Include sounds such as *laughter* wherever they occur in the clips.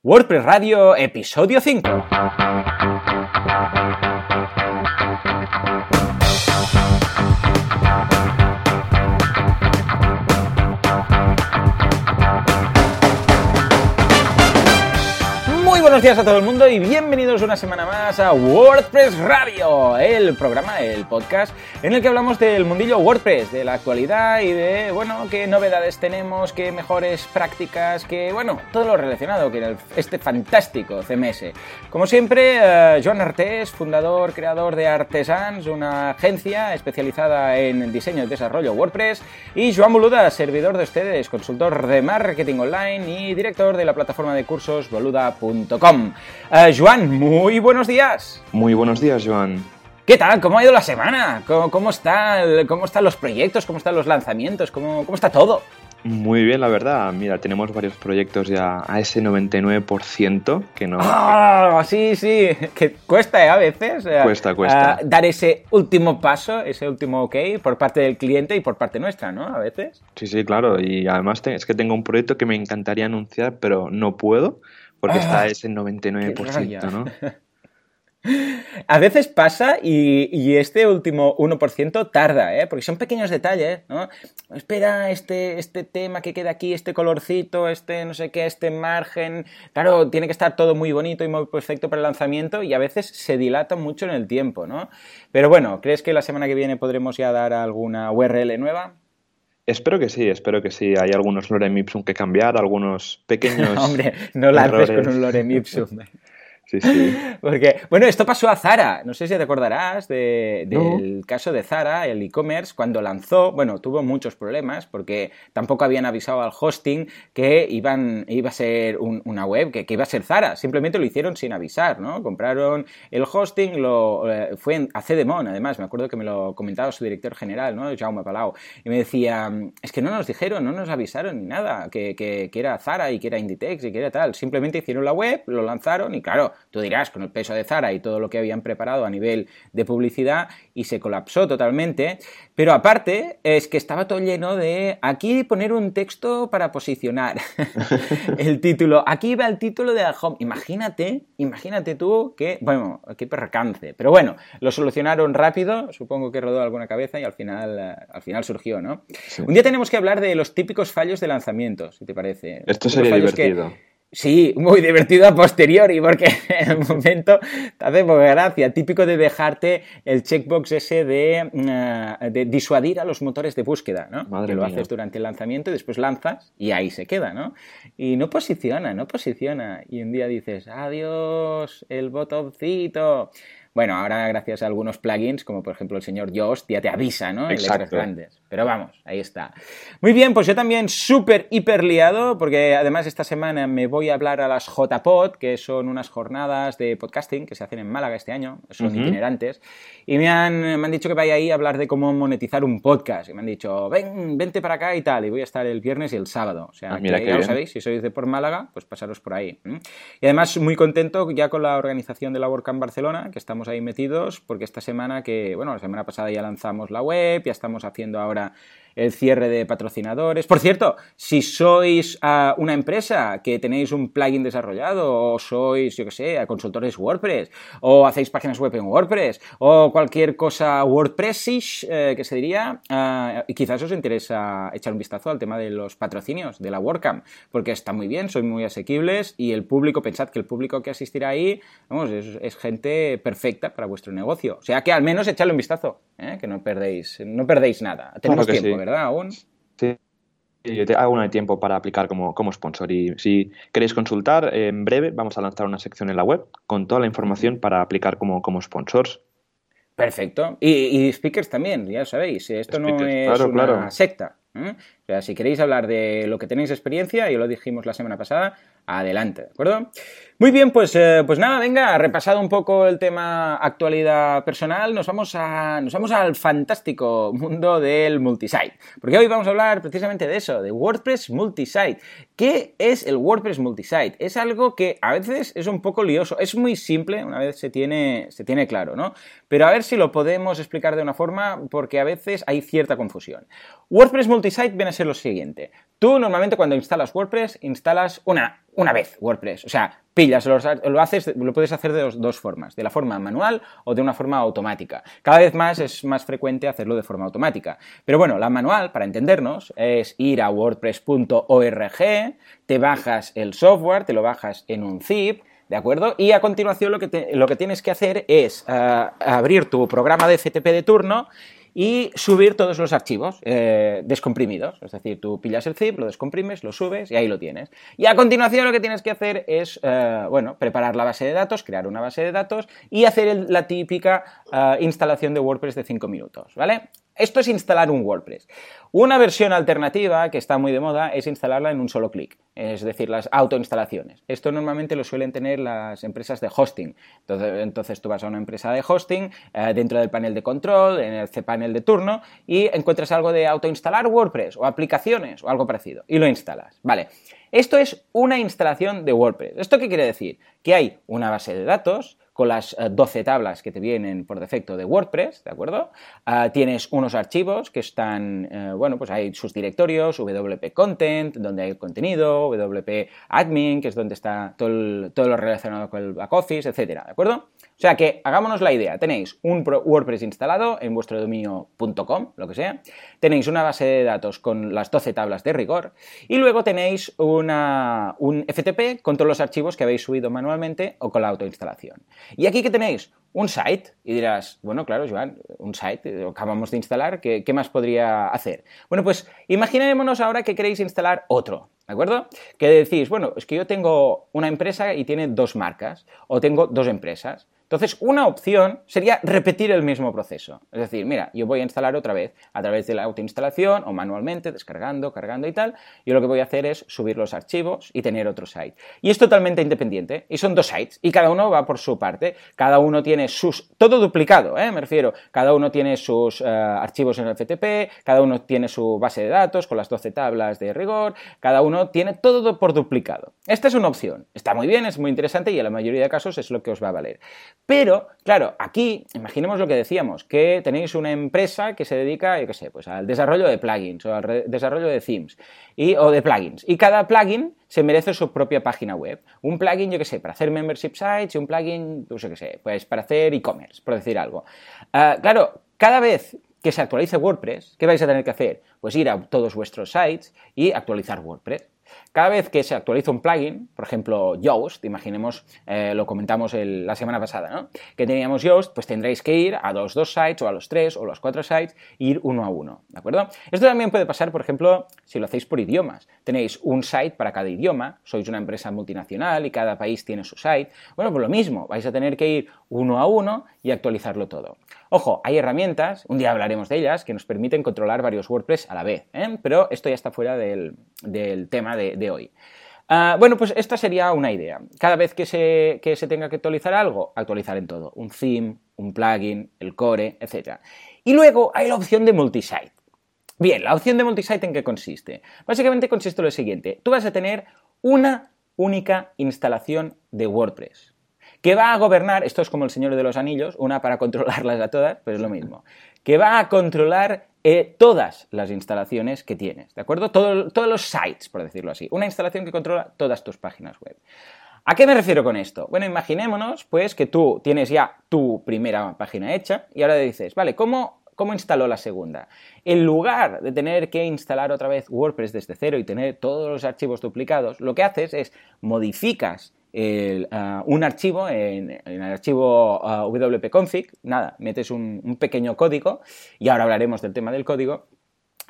WordPress Radio, episodio 5. Buenos días a todo el mundo y bienvenidos una semana más a WordPress Radio, el programa, el podcast en el que hablamos del mundillo WordPress, de la actualidad y de, bueno, qué novedades tenemos, qué mejores prácticas, qué, bueno, todo lo relacionado con este fantástico CMS. Como siempre, uh, Joan Artés, fundador, creador de Artesans, una agencia especializada en diseño y desarrollo WordPress, y Joan Boluda, servidor de ustedes, consultor de marketing online y director de la plataforma de cursos boluda.com. Uh, Joan, muy buenos días. Muy buenos días, Joan. ¿Qué tal? ¿Cómo ha ido la semana? ¿Cómo, cómo, está, ¿Cómo están los proyectos? ¿Cómo están los lanzamientos? ¿Cómo, cómo está todo? Muy bien, la verdad. Mira, tenemos varios proyectos ya a ese 99% que no... ¡Ah! Sí, sí, que cuesta ¿eh? a veces. Cuesta, cuesta. Uh, dar ese último paso, ese último ok por parte del cliente y por parte nuestra, ¿no? A veces. Sí, sí, claro. Y además es que tengo un proyecto que me encantaría anunciar, pero no puedo porque está ese 99%, ¿no? *laughs* A veces pasa y, y, este último 1% tarda, ¿eh? porque son pequeños detalles, ¿no? Espera este, este tema que queda aquí, este colorcito, este no sé qué, este margen. Claro, tiene que estar todo muy bonito y muy perfecto para el lanzamiento y a veces se dilata mucho en el tiempo, ¿no? Pero bueno, ¿crees que la semana que viene podremos ya dar alguna URL nueva? Espero que sí, espero que sí. Hay algunos lorem ipsum que cambiar, algunos *laughs* pequeños. Hombre, no lances con un lorem ipsum. *laughs* Sí, sí. *laughs* Porque, bueno, esto pasó a Zara. No sé si te acordarás de, del no. caso de Zara, el e-commerce, cuando lanzó, bueno, tuvo muchos problemas porque tampoco habían avisado al hosting que iban, iba a ser un, una web, que, que, iba a ser Zara. Simplemente lo hicieron sin avisar, ¿no? Compraron el hosting, lo, eh, fue en, a Cedemon, además, me acuerdo que me lo comentaba su director general, ¿no? Jaume Palau. Y me decía, es que no nos dijeron, no nos avisaron ni nada, que, que, que era Zara y que era Inditex y que era tal. Simplemente hicieron la web, lo lanzaron y claro, tú dirás, con el peso de Zara y todo lo que habían preparado a nivel de publicidad y se colapsó totalmente, pero aparte es que estaba todo lleno de aquí poner un texto para posicionar *laughs* el título, aquí va el título de la home, imagínate, imagínate tú que, bueno, qué percance, pero bueno, lo solucionaron rápido, supongo que rodó alguna cabeza y al final, al final surgió, ¿no? Sí. Un día tenemos que hablar de los típicos fallos de lanzamiento, si te parece. Esto sería divertido. Que, Sí, muy divertido a posteriori, porque *laughs* en el momento te hace poca gracia. Típico de dejarte el checkbox ese de, uh, de disuadir a los motores de búsqueda, ¿no? Madre que lo mía. haces durante el lanzamiento y después lanzas y ahí se queda, ¿no? Y no posiciona, no posiciona. Y un día dices, adiós, el botoncito. Bueno, ahora gracias a algunos plugins, como por ejemplo el señor Yoast, ya te avisa, ¿no? En letras grandes. Pero vamos, ahí está. Muy bien, pues yo también súper, hiper liado, porque además esta semana me voy a hablar a las JPod, que son unas jornadas de podcasting que se hacen en Málaga este año, son uh -huh. itinerantes, y me han, me han dicho que vaya ahí a hablar de cómo monetizar un podcast. Y me han dicho, ven, vente para acá y tal, y voy a estar el viernes y el sábado. O sea, ah, mira que ya bien. lo sabéis, si sois de por Málaga, pues pasaros por ahí. Y además muy contento ya con la organización de la WordCamp Barcelona, que estamos ahí metidos, porque esta semana que, bueno, la semana pasada ya lanzamos la web, ya estamos haciendo ahora el cierre de patrocinadores. Por cierto, si sois uh, una empresa que tenéis un plugin desarrollado o sois, yo que sé, consultores WordPress o hacéis páginas web en WordPress o cualquier cosa WordPressish eh, que se diría, uh, quizás os interesa echar un vistazo al tema de los patrocinios de la WordCamp, porque está muy bien, son muy asequibles y el público, pensad que el público que asistirá ahí, vamos, es, es gente perfecta para vuestro negocio. O sea que al menos echadle un vistazo, ¿eh? que no perdéis, no perdéis nada. Tenemos claro tiempo, sí. ¿verdad? Aún. Sí. Un tiempo para aplicar como, como sponsor y si queréis consultar, en breve vamos a lanzar una sección en la web con toda la información para aplicar como, como sponsors. Perfecto. Y, y speakers también, ya sabéis, esto speakers, no es claro, una claro. secta. ¿eh? O sea, si queréis hablar de lo que tenéis experiencia, y lo dijimos la semana pasada, adelante, ¿de acuerdo? Muy bien, pues, eh, pues nada, venga, repasado un poco el tema actualidad personal, nos vamos, a, nos vamos al fantástico mundo del multisite. Porque hoy vamos a hablar precisamente de eso, de WordPress multisite. ¿Qué es el WordPress multisite? Es algo que a veces es un poco lioso, es muy simple, una vez se tiene, se tiene claro, ¿no? Pero a ver si lo podemos explicar de una forma, porque a veces hay cierta confusión. WordPress multisite viene a lo siguiente. Tú normalmente cuando instalas WordPress, instalas una, una vez WordPress. O sea, pillas, lo, lo, haces, lo puedes hacer de dos, formas, de la forma manual o de una forma automática. Cada vez más es más frecuente hacerlo de forma automática. Pero bueno, la manual, para entendernos, es ir a wordpress.org, te bajas el software, te lo bajas en un zip, ¿De acuerdo? Y a continuación lo que, lo que tienes que hacer es eh, abrir tu programa de FTP de turno y subir todos los archivos eh, descomprimidos. Es decir, tú pillas el zip, lo descomprimes, lo subes y ahí lo tienes. Y a continuación lo que tienes que hacer es, eh, bueno, preparar la base de datos, crear una base de datos y hacer la típica instalación de WordPress de 5 minutos, ¿vale? Esto es instalar un WordPress. Una versión alternativa que está muy de moda es instalarla en un solo clic, es decir, las autoinstalaciones. Esto normalmente lo suelen tener las empresas de hosting. Entonces, tú vas a una empresa de hosting, eh, dentro del panel de control, en el cPanel de turno, y encuentras algo de autoinstalar WordPress o aplicaciones o algo parecido, y lo instalas. Vale. Esto es una instalación de WordPress. ¿Esto qué quiere decir? Que hay una base de datos, con las 12 eh, tablas que te vienen por defecto de WordPress, ¿de acuerdo? Ah, tienes unos archivos que están, eh, bueno, pues hay sus directorios, WP Content, donde hay el contenido, WP Admin, que es donde está todo, todo lo relacionado con el back office, etcétera, ¿de acuerdo? O sea que, hagámonos la idea, tenéis un WordPress instalado en vuestro dominio.com, lo que sea, tenéis una base de datos con las 12 tablas de rigor y luego tenéis una, un FTP con todos los archivos que habéis subido manualmente o con la autoinstalación. Y aquí que tenéis un site y dirás, bueno, claro, Joan, un site, lo acabamos de instalar, ¿qué, ¿qué, más podría hacer? Bueno, pues imaginémonos ahora que queréis instalar otro, ¿de acuerdo? Que decís, bueno, es que yo tengo una empresa y tiene dos marcas, o tengo dos empresas. Entonces, una opción sería repetir el mismo proceso. Es decir, mira, yo voy a instalar otra vez a través de la autoinstalación o manualmente, descargando, cargando y tal. Yo lo que voy a hacer es subir los archivos y tener otro site. Y es totalmente independiente. Y son dos sites. Y cada uno va por su parte. Cada uno tiene sus... Todo duplicado, ¿eh? me refiero. Cada uno tiene sus eh, archivos en el FTP, cada uno tiene su base de datos con las 12 tablas de rigor, cada uno tiene todo por duplicado. Esta es una opción. Está muy bien, es muy interesante y en la mayoría de casos es lo que os va a valer. Pero, claro, aquí, imaginemos lo que decíamos, que tenéis una empresa que se dedica, yo qué sé, pues al desarrollo de plugins o al desarrollo de themes y, o de plugins. Y cada plugin se merece su propia página web. Un plugin, yo qué sé, para hacer membership sites y un plugin, pues yo qué sé, pues para hacer e-commerce, por decir algo. Ah, claro, cada vez que se actualice WordPress, ¿qué vais a tener que hacer? Pues ir a todos vuestros sites y actualizar WordPress. Cada vez que se actualiza un plugin, por ejemplo Yoast, imaginemos, eh, lo comentamos la semana pasada, ¿no? que teníamos Yoast, pues tendréis que ir a los dos sites o a los tres o los cuatro sites e ir uno a uno, ¿de acuerdo? Esto también puede pasar, por ejemplo, si lo hacéis por idiomas. Tenéis un site para cada idioma, sois una empresa multinacional y cada país tiene su site. Bueno, pues lo mismo, vais a tener que ir uno a uno y actualizarlo todo. Ojo, hay herramientas, un día hablaremos de ellas, que nos permiten controlar varios WordPress a la vez, ¿eh? pero esto ya está fuera del, tema de, hoy. Ah, bueno, pues esta sería una idea. Cada vez que se, que se tenga que actualizar algo, actualizar en todo. Un theme, un plugin, el core, etc. Y luego hay la opción de multisite. Bien, la opción de multisite en qué consiste? Básicamente consiste en lo siguiente. Tú vas a tener una única instalación de WordPress que va a gobernar, esto es como el Señor de los Anillos, una para controlarlas a todas, pues es lo mismo, que va a controlar eh, todas las instalaciones que tienes, ¿de acuerdo? todos los sites, por decirlo así. Una instalación que controla todas tus páginas web. ¿A qué me refiero con esto? Bueno, imaginémonos pues que tú tienes ya tu primera página hecha y ahora dices, vale, ¿cómo, ¿cómo instaló la segunda? En lugar de tener que instalar otra vez WordPress desde cero y tener todos los archivos duplicados, lo que haces es modificas Ah, un archivo en, el archivo uh, wp-config, nada, metes un, pequeño código y ahora hablaremos del tema del código.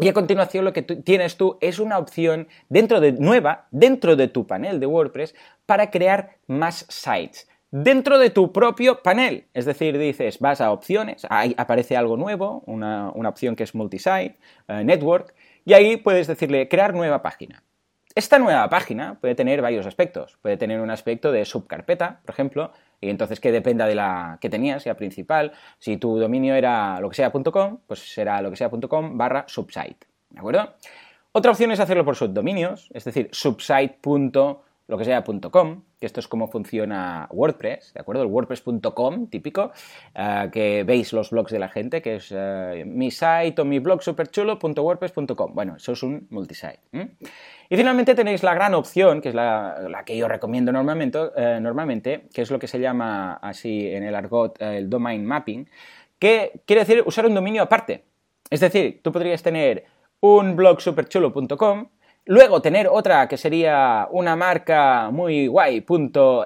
Y a continuación lo que tienes tú es una opción dentro de nueva, dentro de tu panel de WordPress, para crear más sites dentro de tu propio panel. Es decir, dices, vas a opciones, ahí aparece algo nuevo, una, opción que es multisite, uh, network, y ahí puedes decirle crear nueva página. Esta nueva página puede tener varios aspectos. Puede tener un aspecto de subcarpeta, por ejemplo, y entonces que dependa de la que tenías, sea principal. Si tu dominio era lo que sea.com, pues será lo que sea.com barra subsite. ¿De acuerdo? Otra opción es hacerlo por subdominios, es decir, subsite.com lo que sea .com, que esto es como funciona WordPress, ¿de acuerdo? El WordPress.com típico, eh, que veis los blogs de la gente, que es eh, mi site o mi blog superchulo.wordpress.com. Bueno, eso es un multisite. Y finalmente tenéis la gran opción, que es la, que yo recomiendo normalmente, eh, normalmente, que es lo que se llama así en el argot el domain mapping, que quiere decir usar un dominio aparte. Es decir, tú podrías tener un blog superchulo.com Luego tener otra que sería una marca muy guay,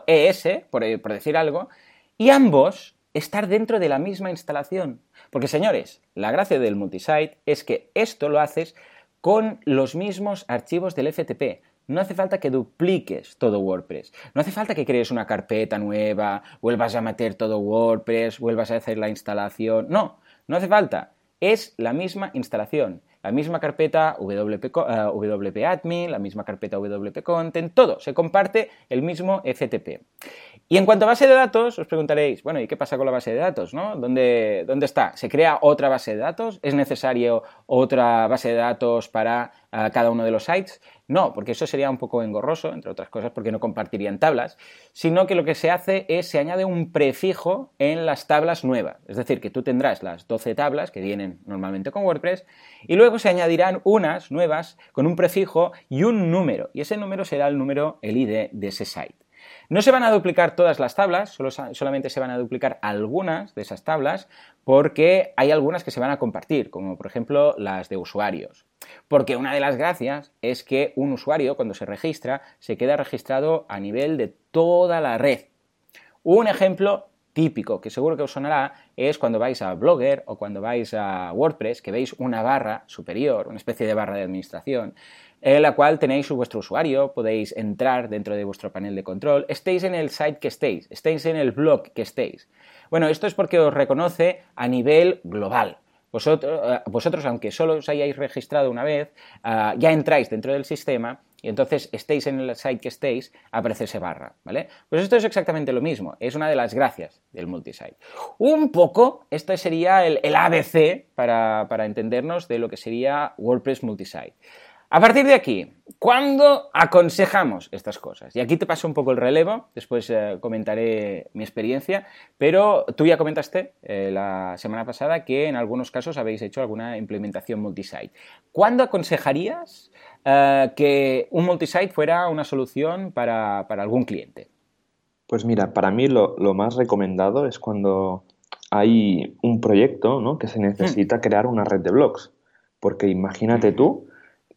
.es, por, por decir algo, y ambos estar dentro de la misma instalación. Porque señores, la gracia del multisite es que esto lo haces con los mismos archivos del FTP. No hace falta que dupliques todo WordPress. No hace falta que crees una carpeta nueva, vuelvas a meter todo WordPress, vuelvas a hacer la instalación. No, no hace falta. Es la misma instalación la misma carpeta WP, uh, Admin, la misma carpeta WP Content, todo, se comparte el mismo FTP. Y en cuanto a base de datos, os preguntaréis, bueno, ¿y qué pasa con la base de datos? ¿no? ¿Dónde, ¿Dónde está? ¿Se crea otra base de datos? ¿Es necesario otra base de datos para uh, cada uno de los sites? No, porque eso sería un poco engorroso, entre otras cosas, porque no compartirían tablas, sino que lo que se hace es se añade un prefijo en las tablas nuevas. Es decir, que tú tendrás las 12 tablas que vienen normalmente con WordPress y luego se añadirán unas nuevas con un prefijo y un número. Y ese número será el número, el ID de ese site. No se van a duplicar todas las tablas, solo, solamente se van a duplicar algunas de esas tablas porque hay algunas que se van a compartir, como por ejemplo las de usuarios. Porque una de las gracias es que un usuario cuando se registra se queda registrado a nivel de toda la red. Un ejemplo típico que seguro que os sonará es cuando vais a Blogger o cuando vais a WordPress que veis una barra superior, una especie de barra de administración en la cual tenéis vuestro usuario, podéis entrar dentro de vuestro panel de control, estéis en el site que estéis, estéis en el blog que estéis. Bueno, esto es porque os reconoce a nivel global. Vosotros, eh, vosotros aunque solo os hayáis registrado una vez, eh, ya entráis dentro del sistema y entonces estéis en el site que estéis, aparece ese barra, ¿vale? Pues esto es exactamente lo mismo, es una de las gracias del multisite. Un poco, esto sería el, ABC para, para entendernos de lo que sería WordPress multisite. A partir de aquí, ¿cuándo aconsejamos estas cosas? Y aquí te paso un poco el relevo, después eh, comentaré mi experiencia, pero tú ya comentaste eh, la semana pasada que en algunos casos habéis hecho alguna implementación multisite. ¿Cuándo aconsejarías eh, que un multisite fuera una solución para, algún cliente? Pues mira, para mí lo, más recomendado es cuando hay un proyecto ¿no? que se necesita hmm. crear una red de blogs. Porque imagínate tú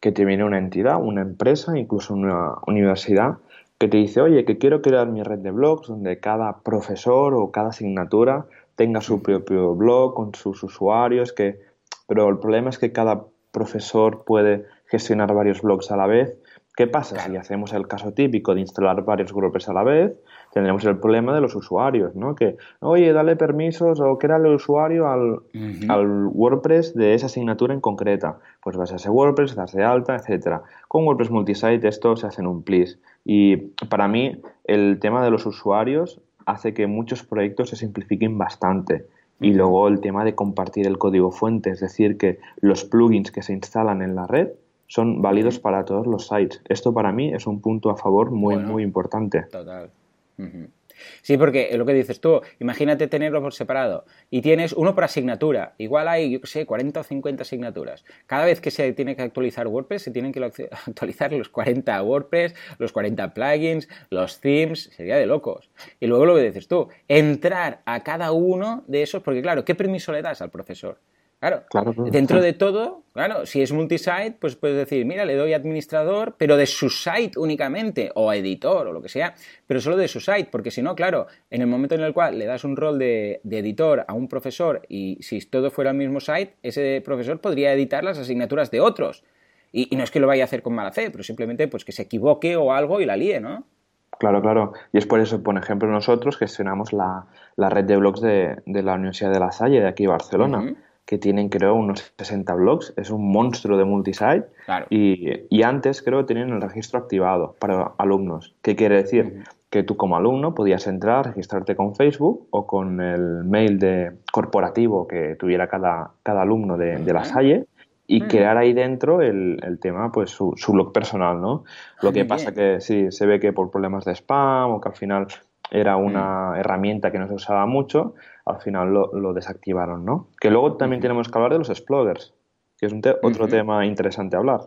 que te viene una entidad, una empresa, incluso una universidad, que te dice, oye, que quiero crear mi red de blogs donde cada profesor o cada asignatura tenga su propio blog con sus usuarios, que... pero el problema es que cada profesor puede gestionar varios blogs a la vez. ¿Qué pasa si hacemos el caso típico de instalar varios grupos a la vez? Tendremos el problema de los usuarios, ¿no? Que, oye, dale permisos o crea el usuario al, WordPress de esa asignatura en concreta. Pues vas a ese WordPress, das de alta, etcétera. Con WordPress Multisite esto se hace en un please. Y para mí el tema de los usuarios hace que muchos proyectos se simplifiquen bastante. Y luego el tema de compartir el código fuente, es decir, que los plugins que se instalan en la red son válidos para todos los sites. Esto para mí es un punto a favor muy, muy importante. Total. Sí, porque lo que dices tú, imagínate tenerlo por separado y tienes uno por asignatura, igual hay, yo qué sé, 40 o 50 asignaturas. Cada vez que se tiene que actualizar WordPress, se tienen que *laughs* actualizar los 40 WordPress, los 40 plugins, los themes, sería de locos. Y luego lo que dices tú, entrar a cada uno de esos, porque claro, ¿qué permiso le das al profesor? Claro, dentro de todo, claro, si es multisite, pues puedes decir, mira, le doy administrador, pero de su site únicamente, o editor, o lo que sea, pero solo de su site, porque si no, claro, en el momento en el cual le das un rol de, editor a un profesor y si todo fuera el mismo site, ese profesor podría editar las asignaturas de otros. Y, no es que lo vaya a hacer con mala fe, pero simplemente pues que se equivoque o algo y la líe, ¿no? Claro, claro. Y es por eso, por ejemplo, nosotros gestionamos la, red de blogs de, la Universidad de La Salle, de aquí Barcelona que tienen creo unos 60 blogs, es un monstruo de multisite. Y, antes creo tenían el registro activado para alumnos. ¿Qué quiere decir? Que tú como alumno podías entrar, registrarte con Facebook o con el mail de corporativo que tuviera cada, cada alumno de, la Salle y crear ahí dentro el, el tema, pues su, su, blog personal, ¿no? Lo que pasa que sí, se ve que por problemas de spam o que al final era una herramienta que no se usaba mucho, al final lo, lo desactivaron, ¿no? Que luego también tenemos que hablar de los explorers, que es un otro tema interesante hablar.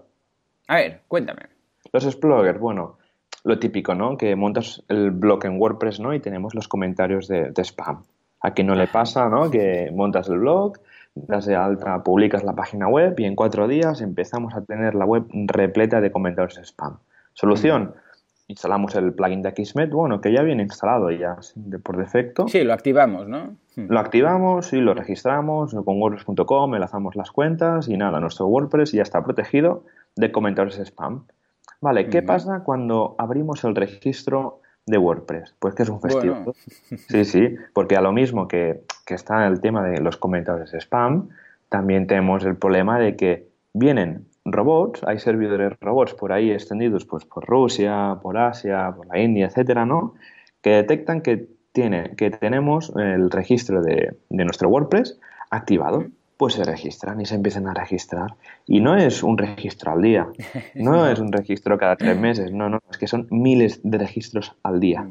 A ver, cuéntame. Los explorers, bueno, lo típico, ¿no? Que montas el blog en WordPress, ¿no? Y tenemos los comentarios de, de spam. A quien no le pasa, ¿no? Que montas el blog, das de alta, publicas la página web y en cuatro días empezamos a tener la web repleta de comentarios de spam. Solución, instalamos el plugin de Akismet, bueno, que ya viene instalado ya por defecto. Sí, lo activamos, ¿no? Lo activamos y lo registramos con wordpress.com, enlazamos las cuentas y nada, nuestro WordPress ya está protegido de comentarios spam. Vale, ¿qué pasa cuando abrimos el registro de WordPress? Pues que es un festivo. *laughs* Sí, sí, porque a lo mismo que, que está el tema de los comentarios spam, también tenemos el problema de que vienen robots, hay servidores robots por ahí extendidos pues por Rusia, por Asia, por la India, etcétera, ¿no? Que detectan que tiene, que tenemos el registro de, de nuestro WordPress activado pues se registran y se empiezan a registrar. Y no es un registro al día, *laughs* no es un registro cada tres meses, no, no, es que son miles de registros al día.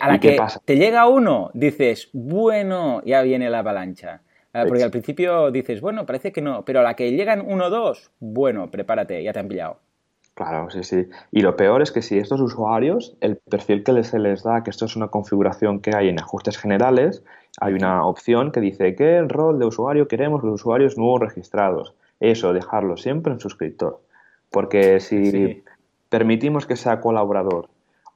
a la que te llega uno, dices, bueno, ya viene la avalancha. Ah, porque al principio dices, bueno, parece que no, pero a la que llegan uno o dos, bueno, prepárate, ya te han pillado. Claro, sí, sí. Y lo peor es que si estos usuarios, el perfil que se les da, que esto es una configuración que hay en ajustes generales, hay una opción que dice qué rol de usuario queremos los usuarios nuevos registrados. Eso, dejarlo siempre en suscriptor. Porque si permitimos que sea colaborador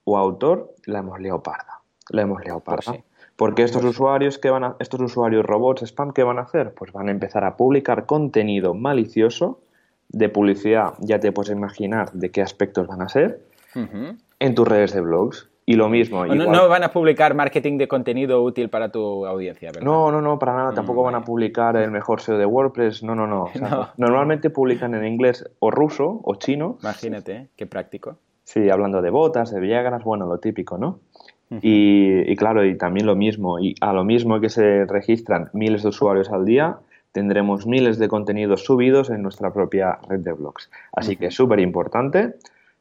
o autor, la hemos liado parda. La hemos liado pues parda. Porque estos pues usuarios que van a, estos usuarios robots spam, ¿qué van a hacer? Pues van a empezar a publicar contenido malicioso de publicidad, ya te puedes imaginar de qué aspectos van a ser, en tus redes de blogs. Y lo mismo. No, van a publicar marketing de contenido útil para tu audiencia, ¿verdad? No, no, no, para nada. Tampoco van a publicar el mejor SEO de WordPress. No, no, *laughs* no. Normalmente publican en inglés o ruso o chino. Imagínate, qué práctico. Sí, hablando de botas, de Viagras, bueno, lo típico, ¿no? Y, y, claro, y también lo mismo. Y a lo mismo que se registran miles de usuarios al día, tendremos miles de contenidos subidos en nuestra propia red de blogs. Así que es súper importante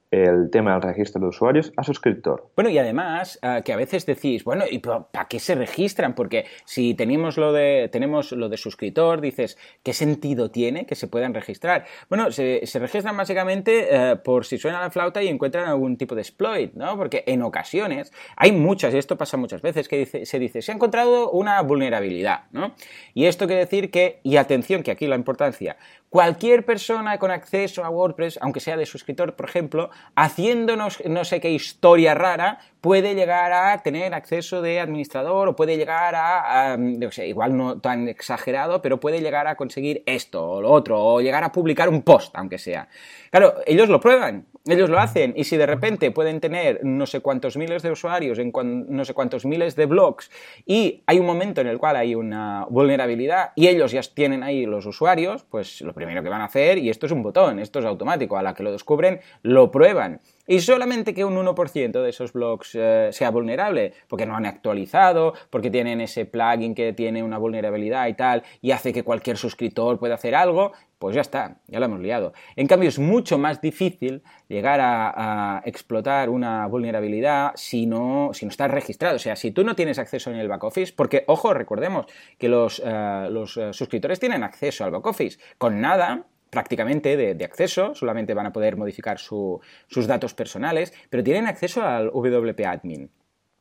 el tema del registro de usuarios a suscriptor. Bueno, y además eh, que a veces decís, bueno, ¿y para qué se registran? Porque si tenemos lo de tenemos lo de suscriptor, dices, ¿qué sentido tiene que se puedan registrar? Bueno, se, registran básicamente eh, por si suena la flauta y encuentran algún tipo de exploit, ¿no? Porque en ocasiones hay muchas, y esto pasa muchas veces, que se dice, se ha encontrado una vulnerabilidad, ¿no? Y esto quiere decir que, y atención, que aquí la importancia, cualquier persona con acceso a WordPress, aunque sea de suscriptor, por ejemplo, haciéndonos no sé qué historia rara, puede llegar a tener acceso de administrador o puede llegar a, no sé, igual no tan exagerado, pero puede llegar a conseguir esto o lo otro, o llegar a publicar un post, aunque sea. Claro, ellos lo prueban, ellos lo hacen, y si de repente pueden tener no sé cuántos miles de usuarios en no sé cuántos miles de blogs, y hay un momento en el cual hay una vulnerabilidad y ellos ya tienen ahí los usuarios, pues lo primero que van a hacer, y esto es un botón, esto es automático, a la que lo descubren, lo prueban. Y solamente que un 1% de esos blogs eh, sea vulnerable, porque no han actualizado, porque tienen ese plugin que tiene una vulnerabilidad y tal, y hace que cualquier suscriptor pueda hacer algo, pues ya está, ya lo hemos liado. En cambio, es mucho más difícil llegar a, explotar una vulnerabilidad si no, si no estás registrado. O sea, si tú no tienes acceso en el back office, porque, ojo, recordemos que los, eh, los eh, suscriptores tienen acceso al back office. Con nada, prácticamente de, acceso, solamente van a poder modificar sus datos personales, pero tienen acceso al WP Admin.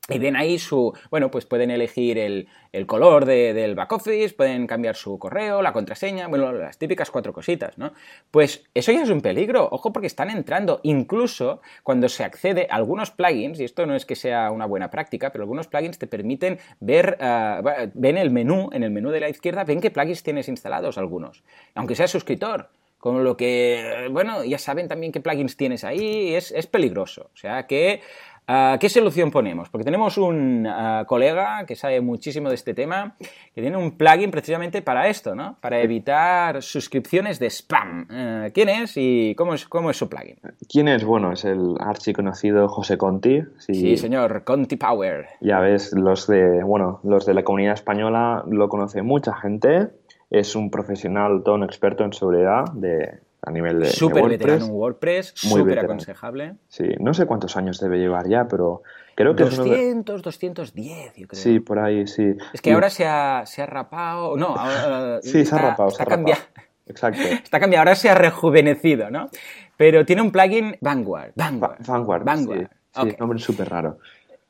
Y ven ahí su, bueno, pues pueden elegir el, color del back office, pueden cambiar su correo, la contraseña, bueno, las típicas cuatro cositas, ¿no? Pues eso ya es un peligro, ojo porque están entrando, incluso cuando se accede a algunos plugins, y esto no es que sea una buena práctica, pero algunos plugins te permiten ver, uh, ven el menú, en el menú de la izquierda, ven qué plugins tienes instalados algunos, aunque sea suscriptor. Con lo que, bueno, ya saben también qué plugins tienes ahí, es, es peligroso. O sea que Ah, ¿Qué solución ponemos? Porque tenemos un ah, colega que sabe muchísimo de este tema, que tiene un plugin precisamente para esto, ¿no? Para evitar suscripciones de spam. Eh, ¿Quién es y cómo es, cómo es su plugin? ¿Quién es? Bueno, es el archiconocido José Conti. Sí, señor, Conti Power. Ya ves, los de, bueno, los de la comunidad española lo conoce mucha gente es un profesional, todo un experto en seguridad de, a nivel de, Súper WordPress. veterano en WordPress, Muy súper aconsejable. Sí, no sé cuántos años debe llevar ya, pero creo que es uno de... 200, 210, yo creo. Sí, por ahí, sí. Es que Y- ahora se ha, se ha rapado. No, ahora, Sí, se está- ha rapado, está se ha cambiado. rapado. Exacto. *laughs* Está cambiado, ahora se ha rejuvenecido, ¿no? Pero tiene un plugin Vanguard. Vanguard. Va- Vanguard, Vanguard. sí. Sí, nombre súper raro.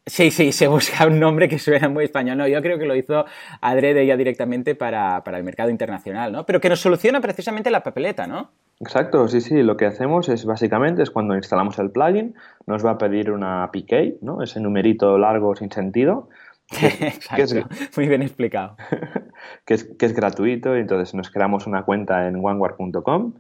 Sí, sí, se busca un nombre que suena muy español. No, yo creo que lo hizo Adrede ya directamente para, para el mercado internacional, ¿no? Pero que nos soluciona precisamente la papeleta, ¿no? Exacto, sí, sí. Lo que hacemos es básicamente es cuando instalamos el plugin, nos va a pedir una PK, ¿no? Ese numerito largo sin sentido, *laughs* Exacto. es- Muy bien explicado. *laughs* que es, que es gratuito, y entonces nos creamos una cuenta en vanguard.com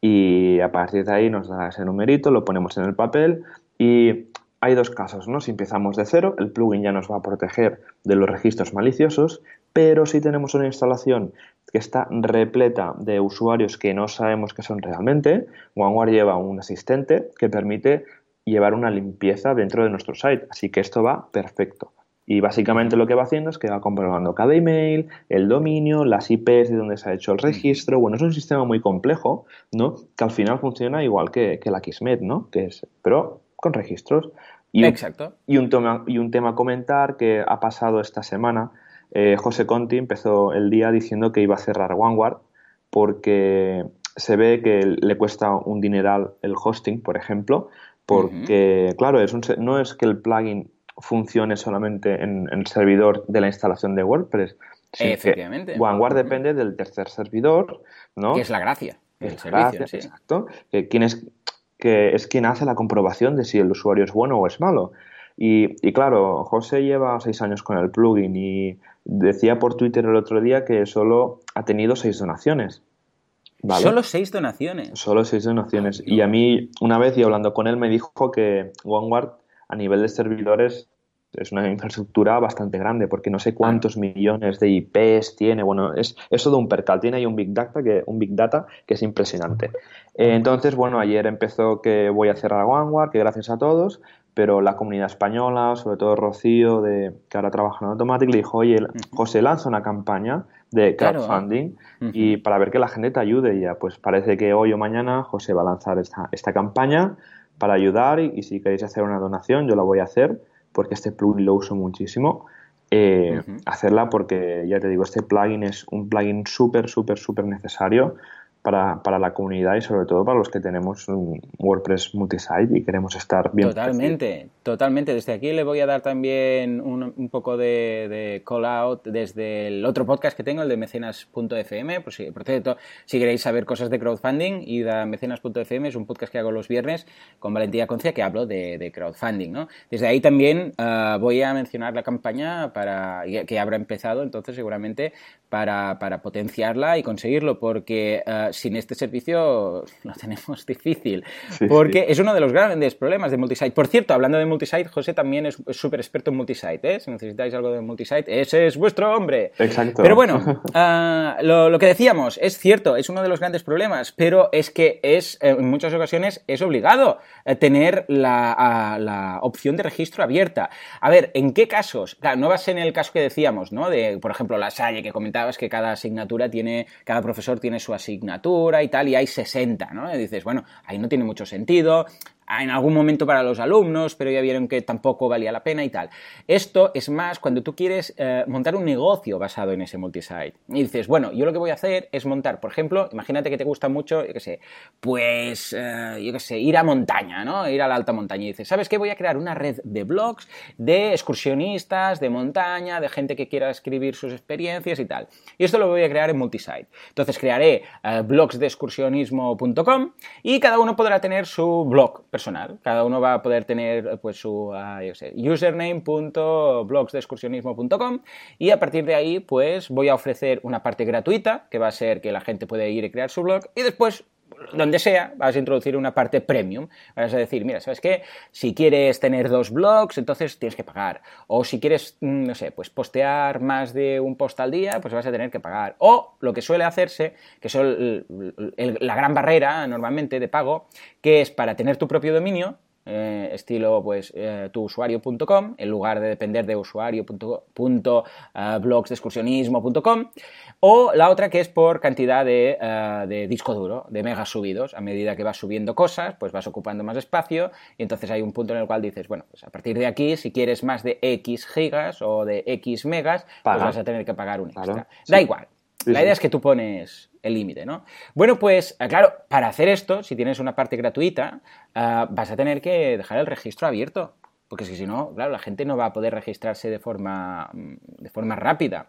y a partir de ahí nos da ese numerito, lo ponemos en el papel y hay dos casos, ¿no? Si empezamos de cero, el plugin ya nos va a proteger de los registros maliciosos, pero si tenemos una instalación que está repleta de usuarios que no sabemos que son realmente, OneWare lleva un asistente que permite llevar una limpieza dentro de nuestro site, así que esto va perfecto. Y básicamente lo que va haciendo es que va comprobando cada email, el dominio, las IPs de donde se ha hecho el registro. Bueno, es un sistema muy complejo, ¿no? Que al final funciona igual que, la Kismet, ¿no? Que es, pero con registros. Y un, Exacto. y un, tema, y un tema a comentar que ha pasado esta semana. eh, José Conti empezó el día diciendo que iba a cerrar OneWard porque se ve que le cuesta un dineral el hosting, por ejemplo, porque, claro, es un se- no es que el plugin funcione solamente en, el servidor de la instalación de WordPress. Efectivamente. OneWard Ujú. depende del tercer servidor, ¿no? Que es la gracia Es servicio, sí. Exacto. Que, que es quien hace la comprobación de si el usuario es bueno o es malo. Y, y claro, José lleva seis años con el plugin y decía por Twitter el otro día que solo ha tenido seis donaciones. ¿vale? Solo seis donaciones. Solo seis donaciones. Y a mí, una vez y hablando con él, me dijo que OneWard a nivel de servidores es una infraestructura bastante grande, porque no sé cuántos millones de IPs tiene. Bueno, es, es todo un percal. Tiene ahí un Big Data que, un Big Data que es impresionante. Eh, entonces, bueno, ayer empezó que voy a cerrar OneWard, que gracias a todos, pero la comunidad española, sobre todo Rocío, de, que ahora trabaja en Automatic, le dijo, oye, José lanza una campaña de Claro. crowdfunding Ujú. y para ver que la gente te ayude y ya. Pues parece que hoy o mañana José va a lanzar esta, esta campaña para ayudar y, y si queréis hacer una donación yo la voy a hacer porque este plugin lo uso muchísimo. Eh. Hacerla porque ya te digo, este plugin es un plugin súper, súper, súper necesario para, para la comunidad y sobre todo para los que tenemos un WordPress multisite y queremos estar bien. Totalmente, totalmente. Desde aquí le voy a dar también un, un poco de, de call out desde el otro podcast que tengo, el de mecenas.fm. Por, si, por cierto, si queréis saber cosas de crowdfunding, id a mecenas.fm, es un podcast que hago los viernes con Valentía Concia que hablo de, de crowdfunding. ¿no? Desde ahí también ah, voy a mencionar la campaña para que habrá empezado, entonces seguramente para, para potenciarla y conseguirlo, porque ah, sin este servicio *laughs* lo tenemos difícil. Sí, porque sí. es uno de los grandes problemas de multisite. Por cierto, hablando de multisite, José también es súper experto en multisite. ¿eh? Si necesitáis algo de multisite, ese es vuestro hombre. Exacto. Pero bueno, ah, *laughs* lo, lo que decíamos, es cierto, es uno de los grandes problemas, pero es que es, eh, en muchas ocasiones, es obligado tener la, ah, la opción de registro abierta. A ver, ¿en qué casos? Claro, no va a ser en el caso que decíamos, ¿no? De, por ejemplo, la Salle, que comentabas que cada asignatura tiene, cada profesor tiene su asignatura y tal, y hay 60, ¿no? Dices, bueno, ahí no tiene mucho sentido en algún momento para los alumnos, pero ya vieron que tampoco valía la pena y tal. Esto es más cuando tú quieres eh, montar un negocio basado en ese multisite. Y dices, bueno, yo lo que voy a hacer es montar, por ejemplo, imagínate que te gusta mucho, yo qué sé, pues, eh, yo qué sé, ir a montaña, ¿no? Ir a la alta montaña. Y dices, ¿sabes qué? Voy a crear una red de blogs de excursionistas, de montaña, de gente que quiera escribir sus experiencias y tal. Y esto lo voy a crear en multisite. Entonces crearé eh, blogs de excursionismo.com y cada uno podrá tener su blog Cada uno va a poder tener pues su uh, yo sé, username.blogsdeexcursionismo.com y a partir de ahí pues voy a ofrecer una parte gratuita que va a ser que la gente puede ir y crear su blog y después donde sea, vas a introducir una parte premium. Vas a decir, mira, ¿sabes qué? Si quieres tener dos blogs, entonces tienes que pagar. O si quieres, mm, no sé, pues postear más de un post al día, pues vas a tener que pagar. O lo que suele hacerse, que es la gran barrera normalmente de pago, que es para tener tu propio dominio, eh, estilo pues eh, tuusuario.com, en lugar de depender de usuario.blogsdexcursionismo.com, o la otra que es por cantidad de, de, disco duro, de megas subidos. A medida que vas subiendo cosas, pues vas ocupando más espacio y entonces hay un punto en el cual dices, bueno, pues a partir de aquí, si quieres más de X gigas o de X megas, pues vas a tener que pagar un extra. Da igual. La idea es que tú pones el límite, ¿no? Bueno, pues eh, claro, para hacer esto, si tienes una parte gratuita, eh, vas a tener que dejar el registro abierto. Porque si no, claro, la gente no va a poder registrarse de forma, mm, de forma rápida.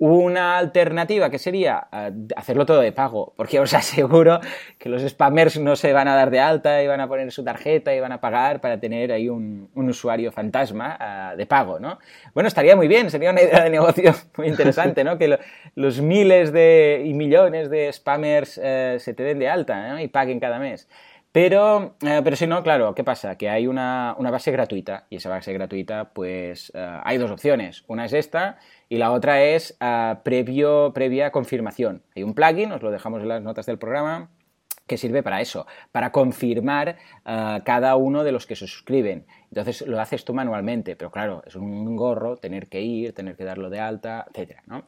Una alternativa que sería eh, hacerlo todo de pago, porque os aseguro que los spammers no se van a dar de alta y van a poner su tarjeta y van a pagar para tener ahí un, usuario fantasma eh, de pago, ¿no? Bueno, estaría muy bien, sería una *laughs* idea de negocio muy interesante, ¿no? Que los miles de, y millones de spammers eh, se te den de alta y paguen cada mes. Pero, pero si no, claro, ¿qué pasa? Que hay una, una base gratuita y esa base gratuita, pues hay dos opciones. Una es esta y la otra es uh, previo, previa confirmación. Hay un plugin, os lo dejamos en las notas del programa, que sirve para eso, para confirmar uh, cada uno de los que se suscriben. Entonces lo haces tú manualmente, pero claro, es un gorro tener que ir, tener que darlo de alta, etc. ¿no?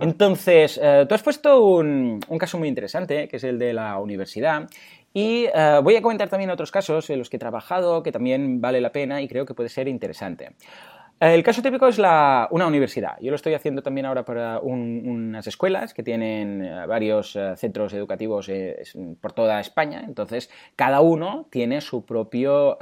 Entonces, uh, tú has puesto un, un, caso muy interesante, que es el de la universidad, y voy a comentar también otros casos en los que he trabajado, que también vale la pena y creo que puede ser interesante. El caso típico es una universidad. Yo lo estoy haciendo también ahora para unas escuelas que tienen eh, varios eh, centros educativos eh, por toda España. Entonces, cada uno tiene su propio,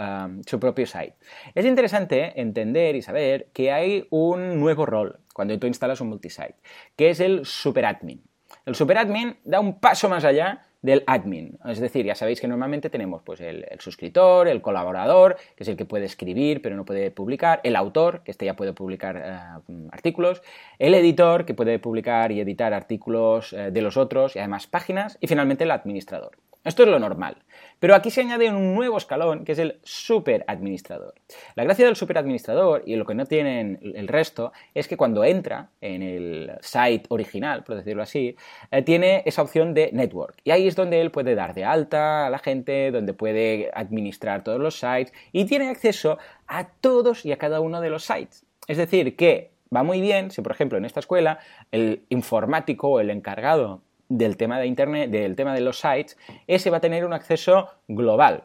su propio site. Es interesante entender y saber que hay un nuevo rol cuando tú instalas un multisite, que es el superadmin. El superadmin da un paso más allá del admin. Es decir, ya sabéis que normalmente tenemos pues, el, suscriptor, el colaborador, que es el que puede escribir pero no puede publicar, el autor, que este ya puede publicar eh, artículos, el editor, que puede publicar y editar artículos eh, de los otros y además páginas, y finalmente el administrador. Esto es lo normal. Pero aquí se añade un nuevo escalón que es el superadministrador. La gracia del superadministrador y lo que no tienen el resto es que cuando entra en el site original, por decirlo así, eh, tiene esa opción de network. Y ahí es donde él puede dar de alta a la gente, donde puede administrar todos los sites y tiene acceso a todos y a cada uno de los sites. Es decir, que va muy bien si, por ejemplo, en esta escuela el informático o el encargado del tema de Internet, del tema de los sites, ese va a tener un acceso global,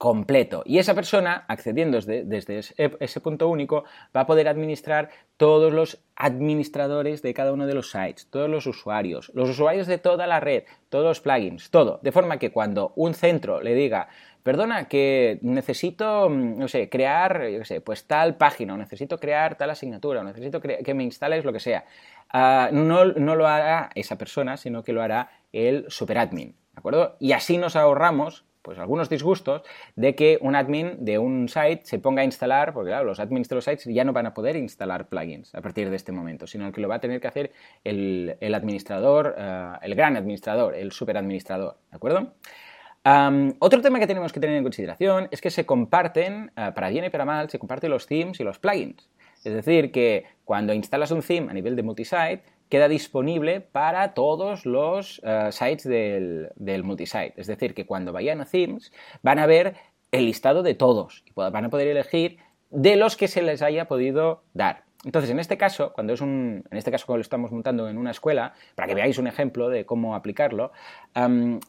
completo. Y esa persona, accediendo desde, ese, punto único, va a poder administrar todos los administradores de cada uno de los sites, todos los usuarios, los usuarios de toda la red, todos los plugins, todo. De forma que cuando un centro le diga, perdona, que necesito, no sé, crear, yo sé, pues tal página, o necesito crear tal asignatura, o necesito que me instales lo que sea, Ah, no, lo hará esa persona, sino que lo hará el superadmin, ¿de acuerdo? Y así nos ahorramos pues algunos disgustos de que un admin de un site se ponga a instalar, porque claro, los admins de los sites ya no van a poder instalar plugins a partir de este momento, sino que lo va a tener que hacer el, administrador, ah, el gran administrador, el superadministrador, ¿de acuerdo? otro tema que tenemos que tener en consideración es que se comparten, ah, para bien y para mal, se comparten los themes y los plugins. Es decir, que cuando instalas un theme a nivel de multisite, queda disponible para todos los eh, sites del, multisite. Es decir, que cuando vayan a themes van a ver el listado de todos y van a poder elegir de los que se les haya podido dar. Entonces, en este caso, cuando es un, en este caso cuando lo estamos montando en una escuela, para que veáis un ejemplo de cómo aplicarlo,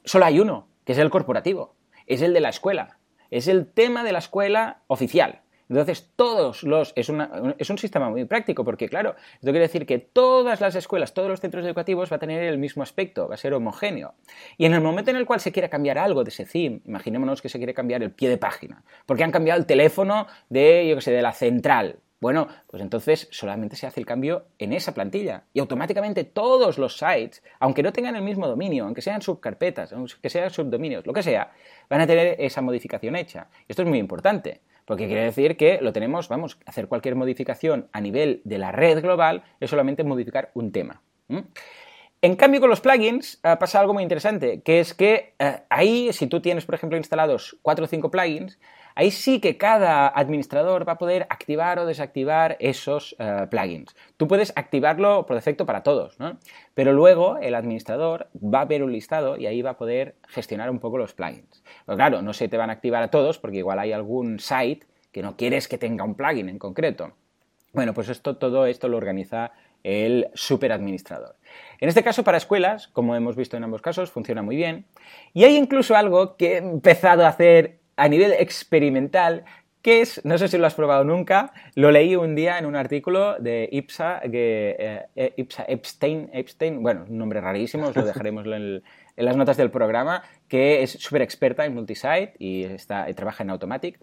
solo hay uno, que es el corporativo, es el de la escuela, es el tema de la escuela oficial. Entonces, todos los. Es, es, un sistema muy práctico, porque, claro, esto quiere decir que todas las escuelas, todos los centros educativos va a tener el mismo aspecto, va a ser homogéneo. Y en el momento en el cual se quiera cambiar algo de ese theme, imaginémonos que se quiere cambiar el pie de página, porque han cambiado el teléfono de, yo qué sé, de la central. Bueno, pues entonces solamente se hace el cambio en esa plantilla y automáticamente todos los sites, aunque no tengan el mismo dominio, aunque sean subcarpetas, aunque sean subdominios, lo que sea, van a tener esa modificación hecha. Esto es muy importante. Porque quiere decir que lo tenemos, vamos, hacer cualquier modificación a nivel de la red global es solamente modificar un tema. En cambio, con los plugins eh, pasa algo muy interesante, que es que eh, ahí, si tú tienes, por ejemplo, instalados 4 o 5 plugins, ahí sí que cada administrador va a poder activar o desactivar esos eh, plugins. Tú puedes activarlo por defecto para todos, ¿no? Pero luego el administrador va a ver un listado y ahí va a poder gestionar un poco los plugins. Pero claro, no se te van a activar a todos porque igual hay algún site que no quieres que tenga un plugin en concreto. Bueno, pues esto, todo esto lo organiza el superadministrador. En este caso, para escuelas, como hemos visto en ambos casos, funciona muy bien. Y hay incluso algo que he empezado a hacer a nivel experimental, que es, no sé si lo has probado nunca, lo leí un día en un artículo de Ipsa, que, eh, eh, Ipsa Epstein, Epstein, bueno, un nombre rarísimo, os lo dejaremos en, las notas del programa, que es súper experta en multisite y, está, trabaja en Automatic,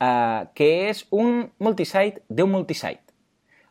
ah, que es un multisite de un multisite.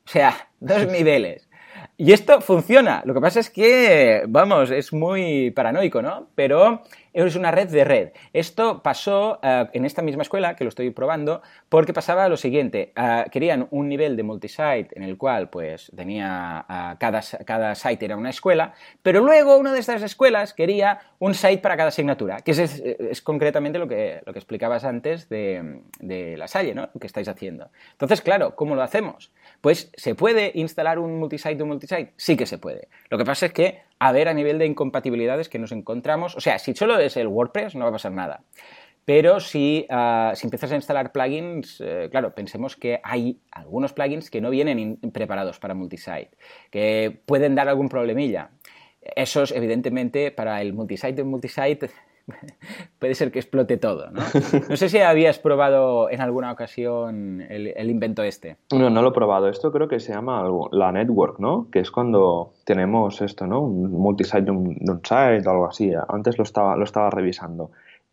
O sea, dos niveles. Y esto funciona. Lo que pasa es que, vamos, es muy paranoico, ¿no? Pero es una red de red. Esto pasó eh, en esta misma escuela, que lo estoy probando, porque pasaba lo siguiente. Eh, querían un nivel de multisite en el cual, pues, tenía eh, cada, cada site era una escuela, pero luego una de estas escuelas quería un site para cada asignatura, que es, concretamente lo que, lo que explicabas antes de, de la Salle, ¿no? Que estáis haciendo. Entonces, claro, ¿cómo lo hacemos? Pues, ¿se puede instalar un multisite de un multisite? Sí que se puede. Lo que pasa es que a ver a nivel de incompatibilidades que nos encontramos. O sea, si solo es el WordPress no va a pasar nada. Pero si, ah, si empiezas a instalar plugins, eh, claro, pensemos que hay algunos plugins que no vienen preparados para multisite, que pueden dar algún problemilla. Esos, evidentemente, para el multisite de multisite *laughs* puede ser que explote todo, ¿no? No sé si habías probado en alguna ocasión el, invento este. No, no lo he probado. Esto creo que se llama la network, ¿no? Que es cuando tenemos esto, ¿no? Un multisite de un, site o algo así. Antes lo estaba, lo estaba revisando.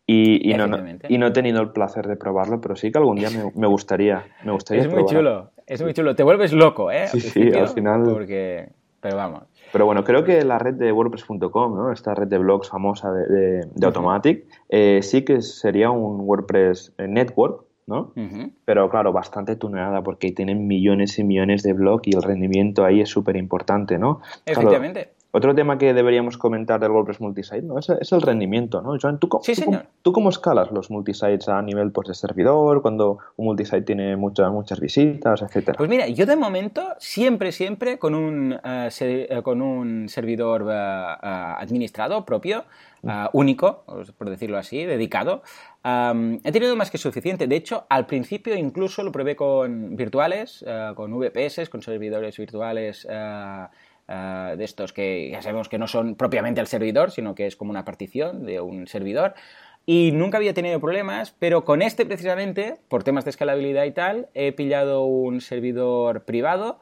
Y, no, y, no, he tenido el placer de probarlo, pero sí que algún día me, *laughs* gustaría, me gustaría Es muy chulo, es muy chulo. Te vuelves loco, ¿eh? Sí, sí, al final... Porque... Pero vamos. Pero bueno, creo que la red de WordPress.com, ¿no? esta red de blogs famosa de, de, Automatic, eh, sí que sería un WordPress eh, Network, ¿no? Pero claro, bastante tuneada porque tienen millones y millones de blogs y el rendimiento ahí es súper importante, ¿no? Efectivamente. Otro tema que deberíamos comentar del WordPress multisite ¿no? es, el rendimiento. ¿no? Joan, ¿tú, sí, señor. ¿tú, cómo escalas los multisites a nivel pues, de servidor, cuando un multisite tiene muchas muchas visitas, etcétera? Pues mira, yo de momento siempre, siempre con un, eh, eh, con un servidor eh, administrado propio, único, por decirlo así, dedicado, he tenido más que suficiente. De hecho, al principio incluso lo probé con virtuales, con VPS, con servidores virtuales Ah, de estos que ya sabemos que no son propiamente el servidor, sino que es como una partición de un servidor. Y nunca había tenido problemas, pero con este precisamente, por temas de escalabilidad y tal, he pillado un servidor privado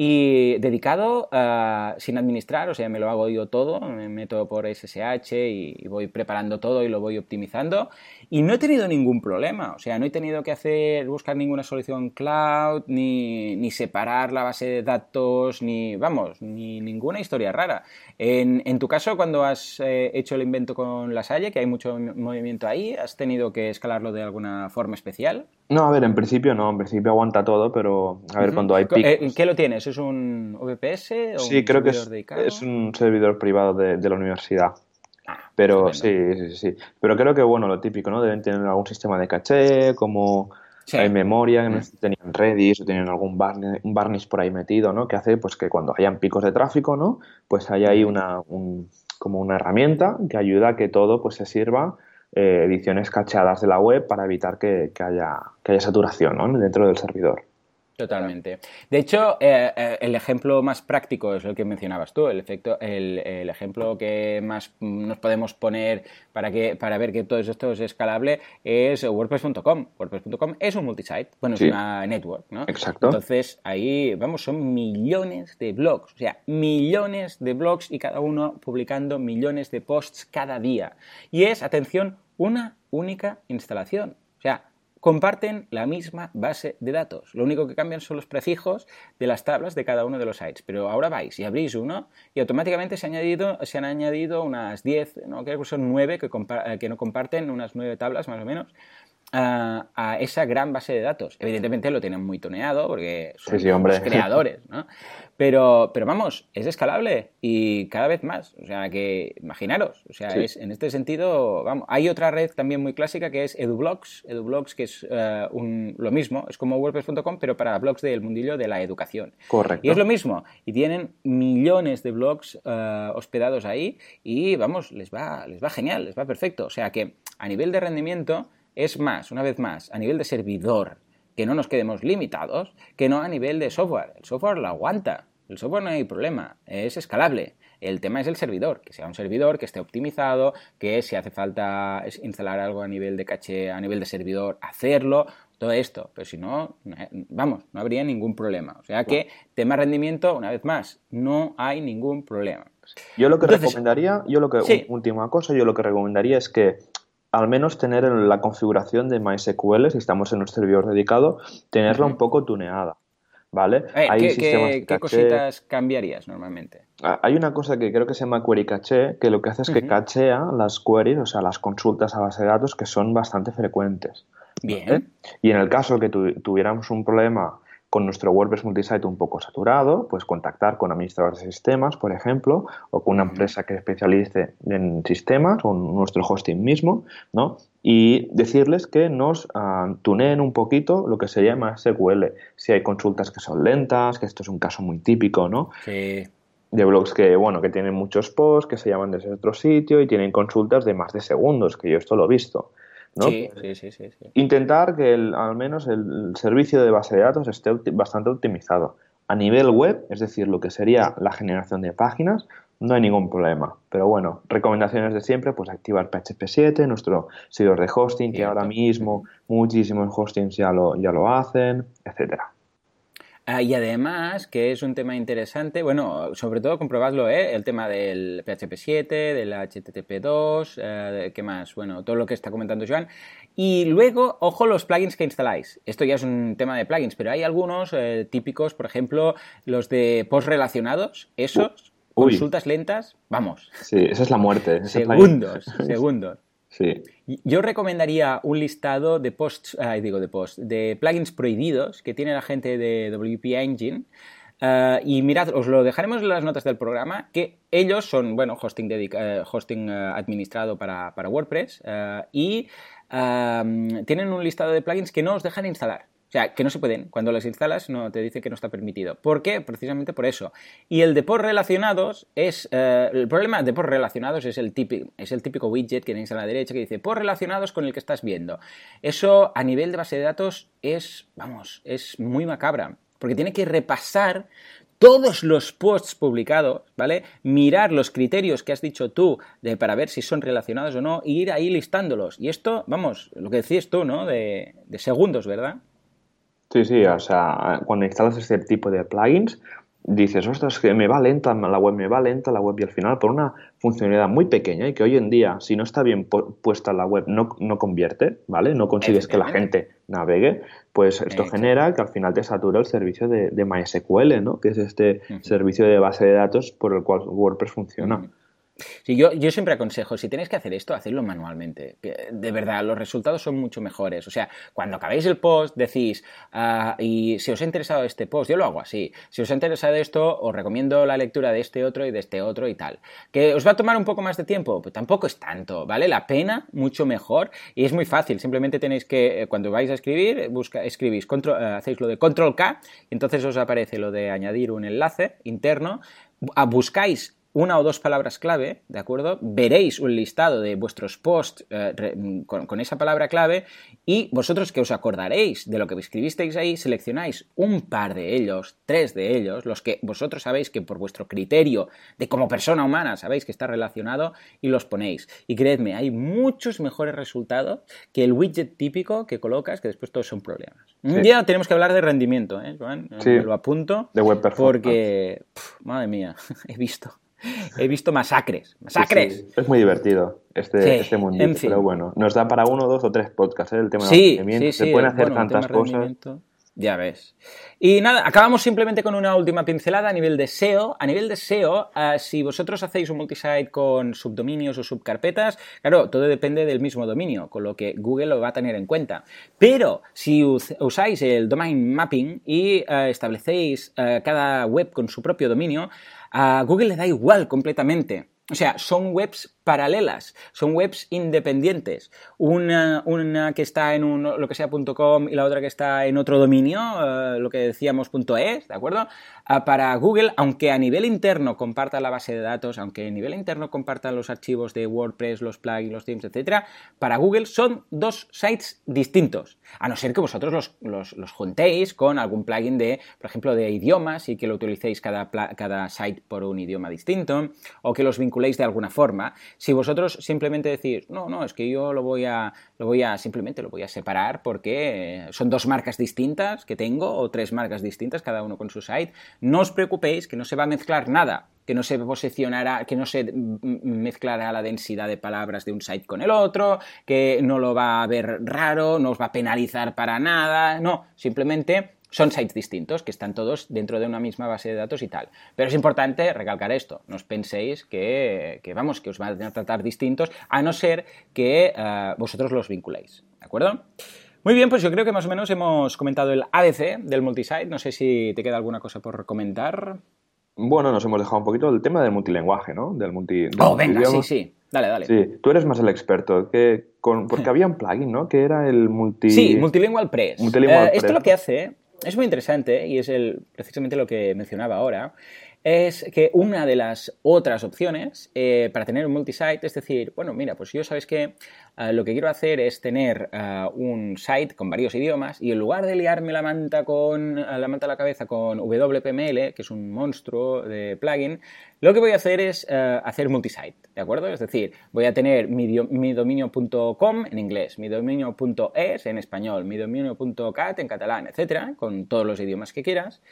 y dedicado uh, sin administrar, o sea, me lo hago yo todo, me meto por SSH y, voy preparando todo y lo voy optimizando y no he tenido ningún problema, o sea, no he tenido que hacer, buscar ninguna solución cloud, ni, ni separar la base de datos, ni, vamos, ni ninguna historia rara. En, en tu caso, cuando has eh, hecho el invento con la Salle, que hay mucho movimiento ahí, ¿has tenido que escalarlo de alguna forma especial? No, a ver, en principio no, en principio aguanta todo, pero a ver, cuando hay picos... Eh, ¿Qué lo tienes? ¿Es un VPS o sí, creo que es, es, un servidor privado de, la universidad. Ah, pero sí, sí, sí. Pero creo que, bueno, lo típico, ¿no? Deben tener algún sistema de caché, como hay memoria, que no mm. tenían Redis o tienen algún barniz, un barniz por ahí metido, ¿no? Que hace, pues, que cuando hayan picos de tráfico, ¿no? Pues hay ahí una, un, como una herramienta que ayuda a que todo, pues, se sirva eh, ediciones cacheadas de la web para evitar que, haya, que haya saturación dentro del servidor. Totalmente. De hecho, eh, eh, el ejemplo más práctico es el que mencionabas tú, el, efecto, el, ejemplo que más nos podemos poner para, que, para ver que todo esto es escalable es WordPress.com. WordPress.com es un multisite, bueno, es una network, ¿no? Exacto. Entonces, ahí, vamos, son millones de blogs, o sea, millones de blogs y cada uno publicando millones de posts cada día. Y es, atención, una única instalación. O sea, comparten la misma base de datos. Lo único que cambian son los prefijos de las tablas de cada uno de los sites. Pero ahora vais y abrís uno y automáticamente se, han añadido unas 10, no creo que son 9 que, que no comparten, unas 9 tablas más o menos, a, esa gran base de datos. Evidentemente lo tienen muy toneado porque son los creadores, ¿no? Pero, pero vamos, es escalable y cada vez más. O sea, que imaginaros. O sea, es, en este sentido, vamos. Hay otra red también muy clásica que es EduBlogs. EduBlogs, que es eh, un, lo mismo, es como WordPress.com, pero para blogs del mundillo de la educación. Correcto. Y es lo mismo. Y tienen millones de blogs eh, hospedados ahí y, vamos, les va, les va genial, les va perfecto. O sea que a nivel de rendimiento es más, una vez más, a nivel de servidor que no nos quedemos limitados, que no a nivel de software. El software lo aguanta, el software no hay problema, es escalable. El tema es el servidor, que sea un servidor que esté optimizado, que si hace falta instalar algo a nivel de caché, a nivel de servidor, hacerlo, todo esto. Pero si no, vamos, no habría ningún problema. O sea que, tema rendimiento, una vez más, no hay ningún problema. Yo lo que recomendaría, yo lo que, última cosa, yo lo que recomendaría es que al menos tener la configuración de MySQL, si estamos en un servidor dedicado, tenerla un poco tuneada. ¿Vale? Eh, ¿qué, cositas cambiarías normalmente? Ah, hay una cosa que creo que se llama query caché, que lo que hace es que cachea las queries, o sea, las consultas a base de datos que son bastante frecuentes. Bien. Y en el caso que tuviéramos un problema con nuestro WordPress multisite un poco saturado, pues contactar con administradores de sistemas, por ejemplo, o con una empresa que especialice en sistemas o nuestro hosting mismo, ¿no? Y decirles que nos uh, tuneen un poquito lo que sería más SQL. Si hay consultas que son lentas, que esto es un caso muy típico, ¿no? Sí. De blogs que, bueno, que tienen muchos posts, que se llaman desde otro sitio y tienen consultas de más de segundos, que yo esto lo he visto. Sí, sí, sí, Intentar que al menos el servicio de base de datos esté bastante optimizado. A nivel web, es decir, lo que sería la generación de páginas, no hay ningún problema. Pero bueno, recomendaciones de siempre, pues activar PHP 7, nuestro servidor de hosting, que ahora mismo muchísimos hostings ya lo, ya lo hacen, etcétera. Ah, y además, que es un tema interesante, bueno, sobre todo comprobadlo, ¿eh? el tema del PHP 7, del HTTP 2, eh, ¿qué más? Bueno, todo lo que está comentando Joan. Y luego, ojo los plugins que instaláis. Esto ya es un tema de plugins, pero hay algunos eh, típicos, por ejemplo, los de post relacionados, esos, consultas lentas, vamos. Sí, esa es la muerte. Segundos, *laughs* segundos. Yo recomendaría un listado de posts, digo de posts, de plugins prohibidos que tiene la gente de WP Engine. Eh, y mirad, os lo dejaremos en las notas del programa, que ellos son, bueno, hosting, eh, hosting eh, administrado para, para WordPress y tienen un listado de plugins que no os dejan instalar. O sea, que no se pueden. Cuando las instalas no te dice que no está permitido. ¿Por qué? Precisamente por eso. Y el de por relacionados es... Eh, el problema de por relacionados es el, típico, es el típico widget que tenéis a la derecha que dice por relacionados con el que estás viendo. Eso a nivel de base de datos es, vamos, es muy macabra. Porque tiene que repasar todos los posts publicados, ¿vale? Mirar los criterios que has dicho tú de, para ver si son relacionados o no, e ir ahí listándolos. Y esto, vamos, lo que decías tú, ¿no? De, de segundos, ¿verdad? Sí, sí, o sea, cuando instalas este tipo de plugins, dices, ostras, que me va lenta la web, me va lenta la web y al final por una funcionalidad muy pequeña y que hoy en día, si no está bien puesta la web, no, no convierte, ¿vale? No consigues que la gente navegue, pues esto genera que al final te satura el servicio de, MySQL, ¿no? Que es este servicio de base de datos por el cual WordPress funciona. Sí, yo, yo siempre aconsejo, si tenéis que hacer esto, hacedlo manualmente. De verdad, los resultados son mucho mejores. O sea, cuando acabéis el post, decís, ah, y si os ha interesado este post, yo lo hago así. Si os ha interesado esto, os recomiendo la lectura de este otro y de este otro y tal. ¿Que os va a tomar un poco más de tiempo? Pues tampoco es tanto. ¿Vale la pena? Mucho mejor. Y es muy fácil. Simplemente tenéis que, eh, cuando vais a escribir, busca, escribís, control, eh, hacéis lo de control K, y entonces os aparece lo de añadir un enlace interno. Buscáis una o dos palabras clave, ¿de acuerdo? Veréis un listado de vuestros posts eh, con, esa palabra clave y vosotros que os acordaréis de lo que escribisteis ahí, seleccionáis un par de ellos, tres de ellos, los que vosotros sabéis que por vuestro criterio de como persona humana sabéis que está relacionado y los ponéis. Y creedme, hay muchos mejores resultados que el widget típico que colocas, que después todos son problemas. Un día tenemos que hablar de rendimiento, ¿eh, Joan? Sí. lo apunto. De web performance. Porque, madre mía, *laughs* he visto he visto masacres. ¡Masacres! Es muy divertido este, este mundito, pero bueno, nos da para uno, dos o tres podcasts ¿eh? el tema sí, de Se pueden hacer tantas cosas. Ya ves. Y nada, acabamos simplemente con una última pincelada a nivel de SEO. A nivel de SEO, uh, si vosotros hacéis un multisite con subdominios o subcarpetas, claro, todo depende del mismo dominio, con lo que Google lo va a tener en cuenta. Pero si us usáis el domain mapping y uh, establecéis uh, cada web con su propio dominio, a Google le da igual completamente. O sea, son webs paralelas, son webs independientes. Una, una que está en un, lo que sea .com y la otra que está en otro dominio, uh, lo que decíamos .es, ¿de acuerdo? Uh, para Google, aunque a nivel interno comparta la base de datos, aunque a nivel interno compartan los archivos de WordPress, los plugins, los themes, etc., para Google son dos sites distintos. A no ser que vosotros los, los, los juntéis con algún plugin de, por ejemplo, de idiomas y que lo utilicéis cada, cada site por un idioma distinto, o que los vinculéis de alguna forma. Si vosotros simplemente decís, no, no, es que yo lo voy a, lo voy a, simplemente lo voy a separar porque son dos marcas distintas que tengo o tres marcas distintas, cada uno con su site, no os preocupéis que no se va a mezclar nada que no se posicionará, que no se mezclará la densidad de palabras de un site con el otro, que no lo va a ver raro, no os va a penalizar para nada, no, simplemente son sites distintos, que están todos dentro de una misma base de datos y tal. Pero es importante recalcar esto, no os penséis que, que vamos, que os van a tratar distintos, a no ser que uh, vosotros los vinculéis, ¿de acuerdo? Muy bien, pues yo creo que más o menos hemos comentado el ABC del multisite. No sé si te queda alguna cosa por comentar. Bueno, nos hemos dejado un poquito del tema del multilenguaje, ¿no? Del multi. Del oh, venga, sí, sí. Dale, dale. Sí, tú eres más el experto. Que con, porque *laughs* había un plugin, ¿no? Que era el multi. Sí, Multilingual Press. Multilingual eh, Press. Esto lo que hace es muy interesante y es el, precisamente lo que mencionaba ahora, es que una de las otras opciones eh, para tener un multisite es decir, bueno, mira, pues yo sabes que uh, lo que quiero hacer es tener un site con varios idiomas y en lugar de liarme la manta con la manta a la cabeza con WPML, que es un monstruo de plugin, lo que voy a hacer es hacer multisite, ¿de acuerdo? Es decir, voy a tener mi, mi dominio.com en inglés, mi dominio.es en español, mi dominio.cat en catalán, etcétera, con todos los idiomas que quieras.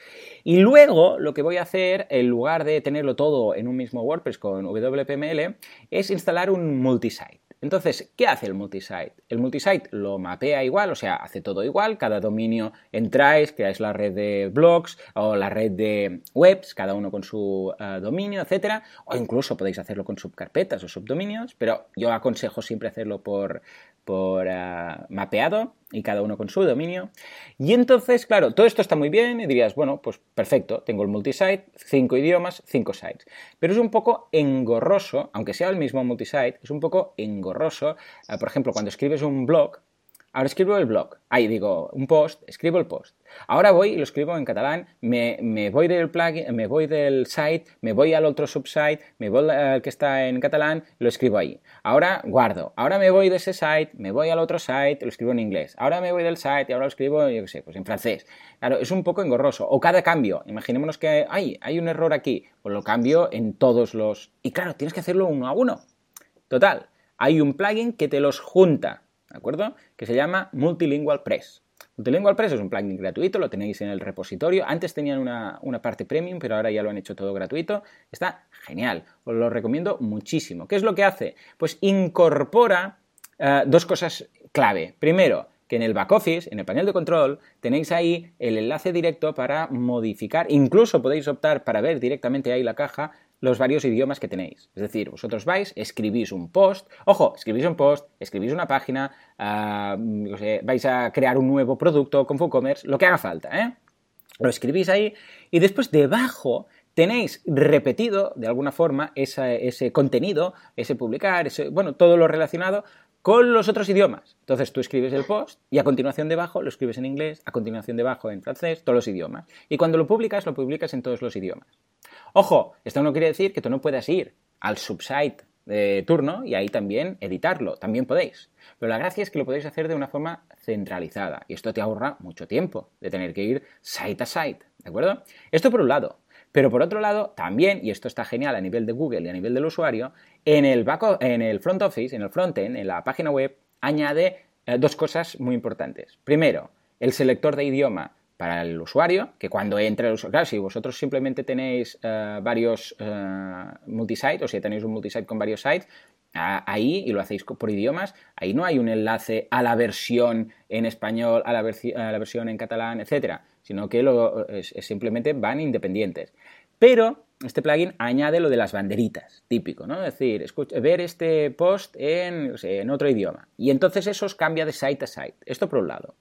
Y luego lo que voy a hacer, en lugar de tenerlo todo en un mismo WordPress con WPML, es instalar un multisite. Entonces, ¿qué hace el multisite? El multisite lo mapea igual, o sea, hace todo igual, cada dominio entráis, creáis la red de blogs o la red de webs, cada uno con su uh, dominio, etcétera, o incluso podéis hacerlo con subcarpetas o subdominios, pero yo aconsejo siempre hacerlo por, por uh, mapeado y cada uno con su dominio. Y entonces, claro, todo esto está muy bien y dirías, bueno, pues perfecto, tengo el multisite, cinco idiomas, cinco sites. Pero es un poco engorroso, aunque sea el mismo multisite, es un poco engorroso. Uh, por ejemplo, cuando escribes un blog, Ahora escribo el blog, ahí digo un post, escribo el post. Ahora voy y lo escribo en catalán, me, me, voy del plugin, me voy del site, me voy al otro subsite, me voy al que está en catalán, lo escribo ahí. Ahora guardo, ahora me voy de ese site, me voy al otro site, lo escribo en inglés. Ahora me voy del site y ahora lo escribo, yo qué sé, pues en francés. Claro, es un poco engorroso. O cada cambio, imaginémonos que hay, hay un error aquí, pues lo cambio en todos los... Y claro, tienes que hacerlo uno a uno. Total, hay un plugin que te los junta ¿de acuerdo? Que se llama Multilingual Press. Multilingual Press es un plugin gratuito, lo tenéis en el repositorio. Antes tenían una, una, parte premium, pero ahora ya lo han hecho todo gratuito. Está genial, os lo recomiendo muchísimo. ¿Qué es lo que hace? Pues incorpora uh, dos cosas clave. Primero, que en el back office, en el panel de control, tenéis ahí el enlace directo para modificar, incluso podéis optar para ver directamente ahí la caja los varios idiomas que tenéis. Es decir, vosotros vais, escribís un post, ojo, escribís un post, escribís una página, no sé, vais a crear un nuevo producto con WooCommerce, lo que haga falta, ¿eh? Lo escribís ahí y después debajo tenéis repetido de alguna forma ese contenido, ese publicar, ese, bueno, todo lo relacionado con los otros idiomas. Entonces tú escribes el post y a continuación debajo lo escribes en inglés, a continuación debajo en francés, todos los idiomas. Y cuando lo publicas, lo publicas en todos los idiomas. Ojo, esto no quiere decir que tú no puedas ir al subsite de turno y ahí también editarlo, también podéis. Pero la gracia es que lo podéis hacer de una forma centralizada y esto te ahorra mucho tiempo de tener que ir site a site, ¿de acuerdo? Esto por un lado. Pero por otro lado, también, y esto está genial a nivel de Google y a nivel del usuario, en el, back en el front office, en el frontend, en la página web, añade eh, dos cosas muy importantes. Primero, el selector de idioma para el usuario, que cuando entre el usuario, claro, si vosotros simplemente tenéis uh, varios uh, multisites, o si tenéis un multisite con varios sites, Ahí, y lo hacéis por idiomas, ahí no hay un enlace a la versión en español, a la, versión en catalán, etcétera, sino que lo, simplemente van independientes. Pero este plugin añade lo de las banderitas, típico, ¿no? Es decir, ver este post en, en, otro idioma. Y entonces eso os cambia de site a site. Esto por un lado.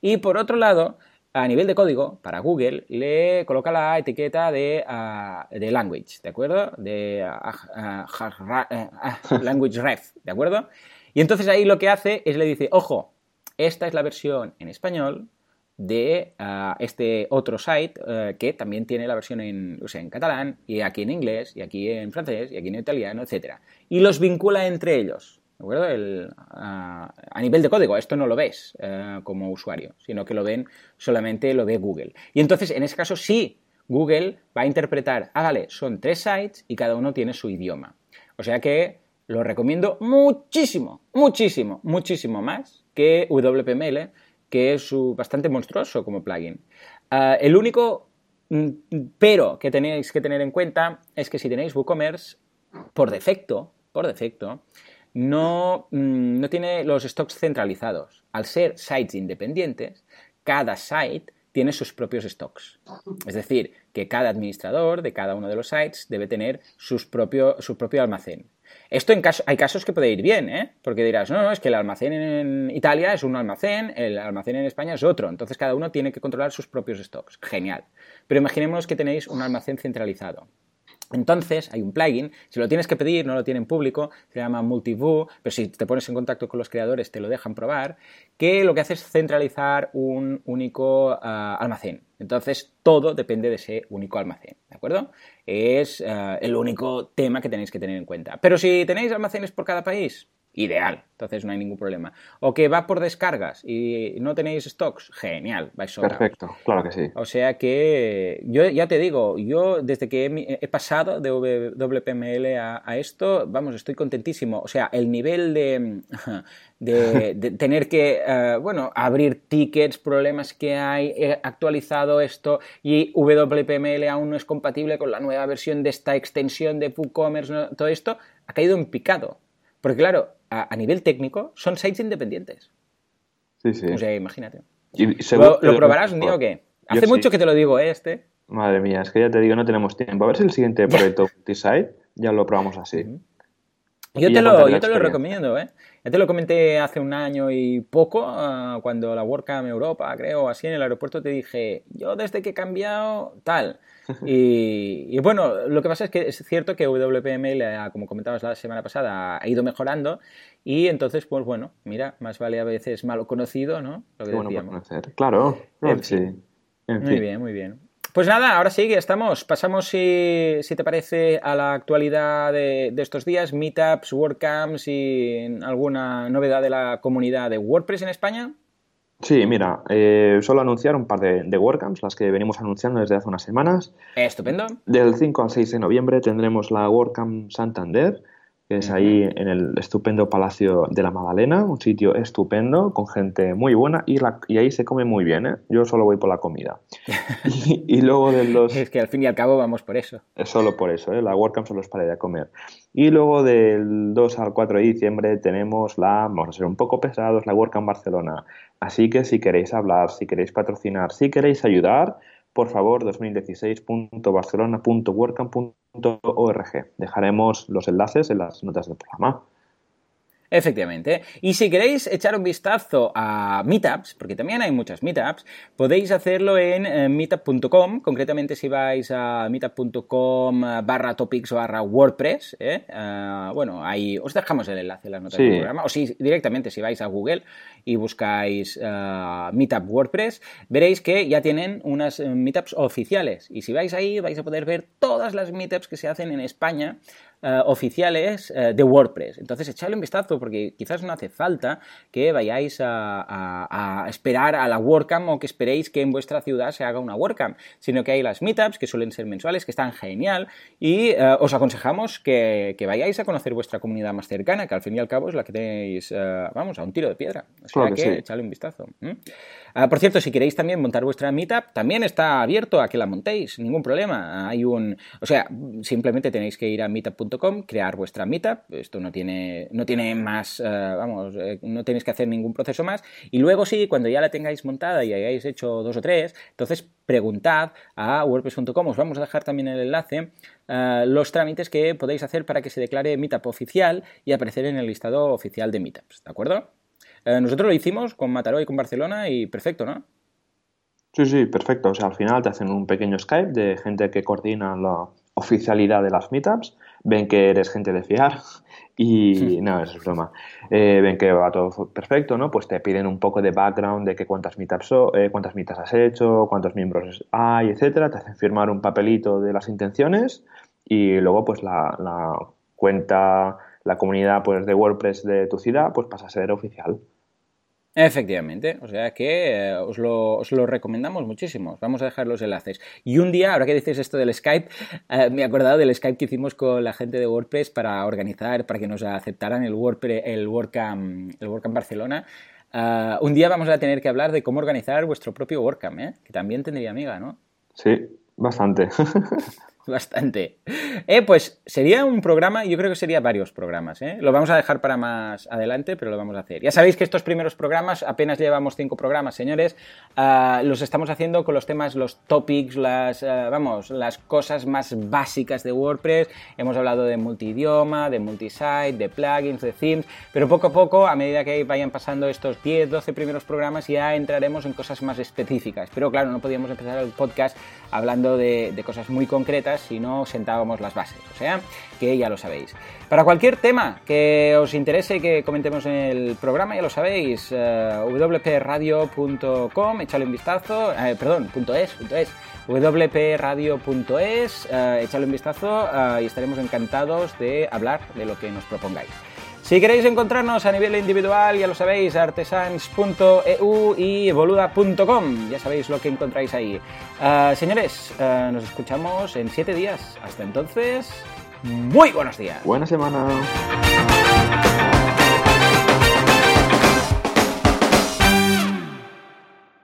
Y por otro lado, a nivel de código, para Google, le coloca la etiqueta de, ah, language, ¿de acuerdo? De ah, ah, *laughs* language ref, ¿de acuerdo? Y entonces ahí lo que hace es le dice, ojo, esta es la versión en español de este otro site eh, que también tiene la versión en, en catalán y aquí en inglés y aquí en francés y aquí en italiano, etc. Y los vincula entre ellos, ¿De acuerdo? El, a, nivel de código, esto no lo ves eh, como usuario, sino que lo ven solamente lo ve Google. Y entonces, en ese caso, sí, Google va a interpretar, hágale, son tres sites y cada uno tiene su idioma. O sea que lo recomiendo muchísimo, muchísimo, muchísimo más que WPML, que es bastante monstruoso como plugin. Eh, el único mm, pero que tenéis que tener en cuenta es que si tenéis WooCommerce, por defecto, por defecto, no, mm, no tiene los stocks centralizados. Al ser sites independientes, cada site tiene sus propios stocks. Es decir, que cada administrador de cada uno de los sites debe tener sus propio, su propio almacén. Esto hay casos que puede ir bien, ¿eh? porque dirás, no, no, es que el almacén en Italia es un almacén, el almacén en España es otro, entonces cada uno tiene que controlar sus propios stocks. Genial. Pero imaginemos que tenéis un almacén centralizado. Entonces, hay un plugin, si lo tienes que pedir, no lo tienen público, se llama Multivoo, pero si te pones en contacto con los creadores te lo dejan probar, que lo que hace es centralizar un único ah, almacén. Entonces, todo depende de ese único almacén, ¿de acuerdo? Es ah, el único tema que tenéis que tener en cuenta. Pero si tenéis almacenes por cada país, ideal, entonces no hay ningún problema. O que va por descargas y no tenéis stocks, genial, vais sobrados. Perfecto, claro que sí. O sea que yo ya te digo, yo desde que he, pasado de WPML a, esto, vamos, estoy contentísimo. O sea, el nivel *laughs* de, de, tener que, eh, bueno, abrir tickets, problemas que hay, he actualizado esto y WPML aún no es compatible con la nueva versión de esta extensión de WooCommerce, todo esto ha caído en picado. Porque claro, a, nivel técnico son sites independientes. Sí, sí. O sea, imagínate. ¿Lo, probarás un día o qué? Hace mucho que te lo digo, ¿eh? Este. Madre mía, es que ya te digo, no tenemos tiempo. A ver si el siguiente proyecto multisite ya lo probamos así. Yo te, lo, yo te lo recomiendo, ¿eh? Ya te lo comenté hace un año y poco, ah, cuando la WordCamp Europa, creo, así en el aeropuerto, te dije, yo desde que he cambiado, tal. Y, bueno, lo que pasa es que es cierto que WPML, como comentabas la semana pasada, ha ido mejorando y entonces, pues bueno, mira, más vale a veces malo conocido, ¿no? Lo que bueno conocer, claro. sí. Muy bien, muy bien. Pues nada, ahora sí que estamos. Pasamos, si, si te parece, a la actualidad de, estos días, meetups, WordCamps y alguna novedad de la comunidad de WordPress en España. Sí, mira, eh, solo anunciar un par de, de WordCamps, las que venimos anunciando desde hace unas semanas. Estupendo. Del 5 al 6 de noviembre tendremos la WordCamp Santander, que es ahí en el estupendo Palacio de la Magdalena, un sitio estupendo, con gente muy buena y, y ahí se come muy bien, ¿eh? Yo solo voy por la comida. *laughs* y, luego de los... Es que al fin y al cabo vamos por eso. Es solo por eso, ¿eh? La WordCamp solo es para ir a comer. Y luego del 2 al 4 de diciembre tenemos la, vamos a ser un poco pesados, la WordCamp Barcelona. Así que si queréis hablar, si queréis patrocinar, si queréis ayudar, por favor, 2016.barcelona.workcamp.org. Dejaremos los enlaces en las notas del programa. Efectivamente. Y si queréis echar un vistazo a meetups, porque también hay muchas meetups, podéis hacerlo en eh, meetup.com, concretamente si vais a meetup.com eh, barra topics barra WordPress, ¿eh? bueno, ahí os dejamos el enlace en las notas del programa, o si directamente si vais a Google y buscáis Meetup WordPress, veréis que ya tienen unas meetups oficiales. Y si vais ahí vais a poder ver todas las meetups que se hacen en España eh, oficiales eh, de WordPress. Entonces, echadle un vistazo porque quizás no hace falta que vayáis a, esperar a la WordCamp o que esperéis que en vuestra ciudad se haga una WordCamp, sino que hay las meetups que suelen ser mensuales, que están genial y eh, os aconsejamos que, vayáis a conocer vuestra comunidad más cercana, que al fin y al cabo es la que tenéis, vamos, a un tiro de piedra. O sea que, echadle un vistazo. Ah, por cierto, si queréis también montar vuestra meetup, también está abierto a que la montéis, ningún problema. Hay un, o sea, simplemente tenéis que ir a meetup.com crear vuestra meetup. Esto no tiene, no tiene más, vamos, no tenéis que hacer ningún proceso más. Y luego sí, cuando ya la tengáis montada y hayáis hecho dos o tres, entonces preguntad a wordpress.com, os vamos a dejar también el enlace, los trámites que podéis hacer para que se declare meetup oficial y aparecer en el listado oficial de meetups, ¿de acuerdo? nosotros lo hicimos con Mataró y con Barcelona y perfecto, ¿no? Sí, sí, perfecto. O sea, al final te hacen un pequeño Skype de gente que coordina la oficialidad de las meetups, ven que eres gente de fiar *laughs* y no, eso es broma. Eh, ven que va todo perfecto, ¿no? Pues te piden un poco de background de que cuántas meetups, eh, cuántas meetups has hecho, cuántos miembros hay, etcétera. Te hacen firmar un papelito de las intenciones y luego pues la, la cuenta, la comunidad pues de WordPress de tu ciudad pues pasa a ser oficial. Efectivamente, o sea que eh, os, lo, recomendamos muchísimo. Vamos a dejar los enlaces. Y un día, ahora que dices esto del Skype, eh, me he acordado del Skype que hicimos con la gente de WordPress para organizar, para que nos aceptaran el WordPress, el WordCamp, el WordCamp Barcelona. Eh, un día vamos a tener que hablar de cómo organizar vuestro propio WordCamp, que también tendría amiga, ¿no? Sí, bastante. *laughs* *laughs* bastante. Eh, pues sería un programa, yo creo que sería varios programas. ¿eh? Lo vamos a dejar para más adelante, pero lo vamos a hacer. Ya sabéis que estos primeros programas, apenas llevamos cinco programas, señores, ah, los estamos haciendo con los temas, los topics, las, ah, vamos, las cosas más básicas de WordPress. Hemos hablado de multidioma, de multisite, de plugins, de themes, pero poco a poco, a medida que vayan pasando estos 10, 12 primeros programas, ya entraremos en cosas más específicas. Pero claro, no podíamos empezar el podcast hablando de cosas muy concretas si no sentábamos las bases. O sea, que ya lo sabéis. Para cualquier tema que os interese que comentemos en el programa, ya lo sabéis, eh, wpradio.com, echale un vistazo, eh, perdón, .es, wpradio.es, eh, un vistazo y estaremos encantados de hablar de lo que nos propongáis. Si queréis encontrarnos a nivel individual, ya lo sabéis, artesans.eu y boluda.com. Ya sabéis lo que encontráis ahí. Ah, señores, ah, nos escuchamos en siete días. Hasta entonces, muy buenos días. Buena semana.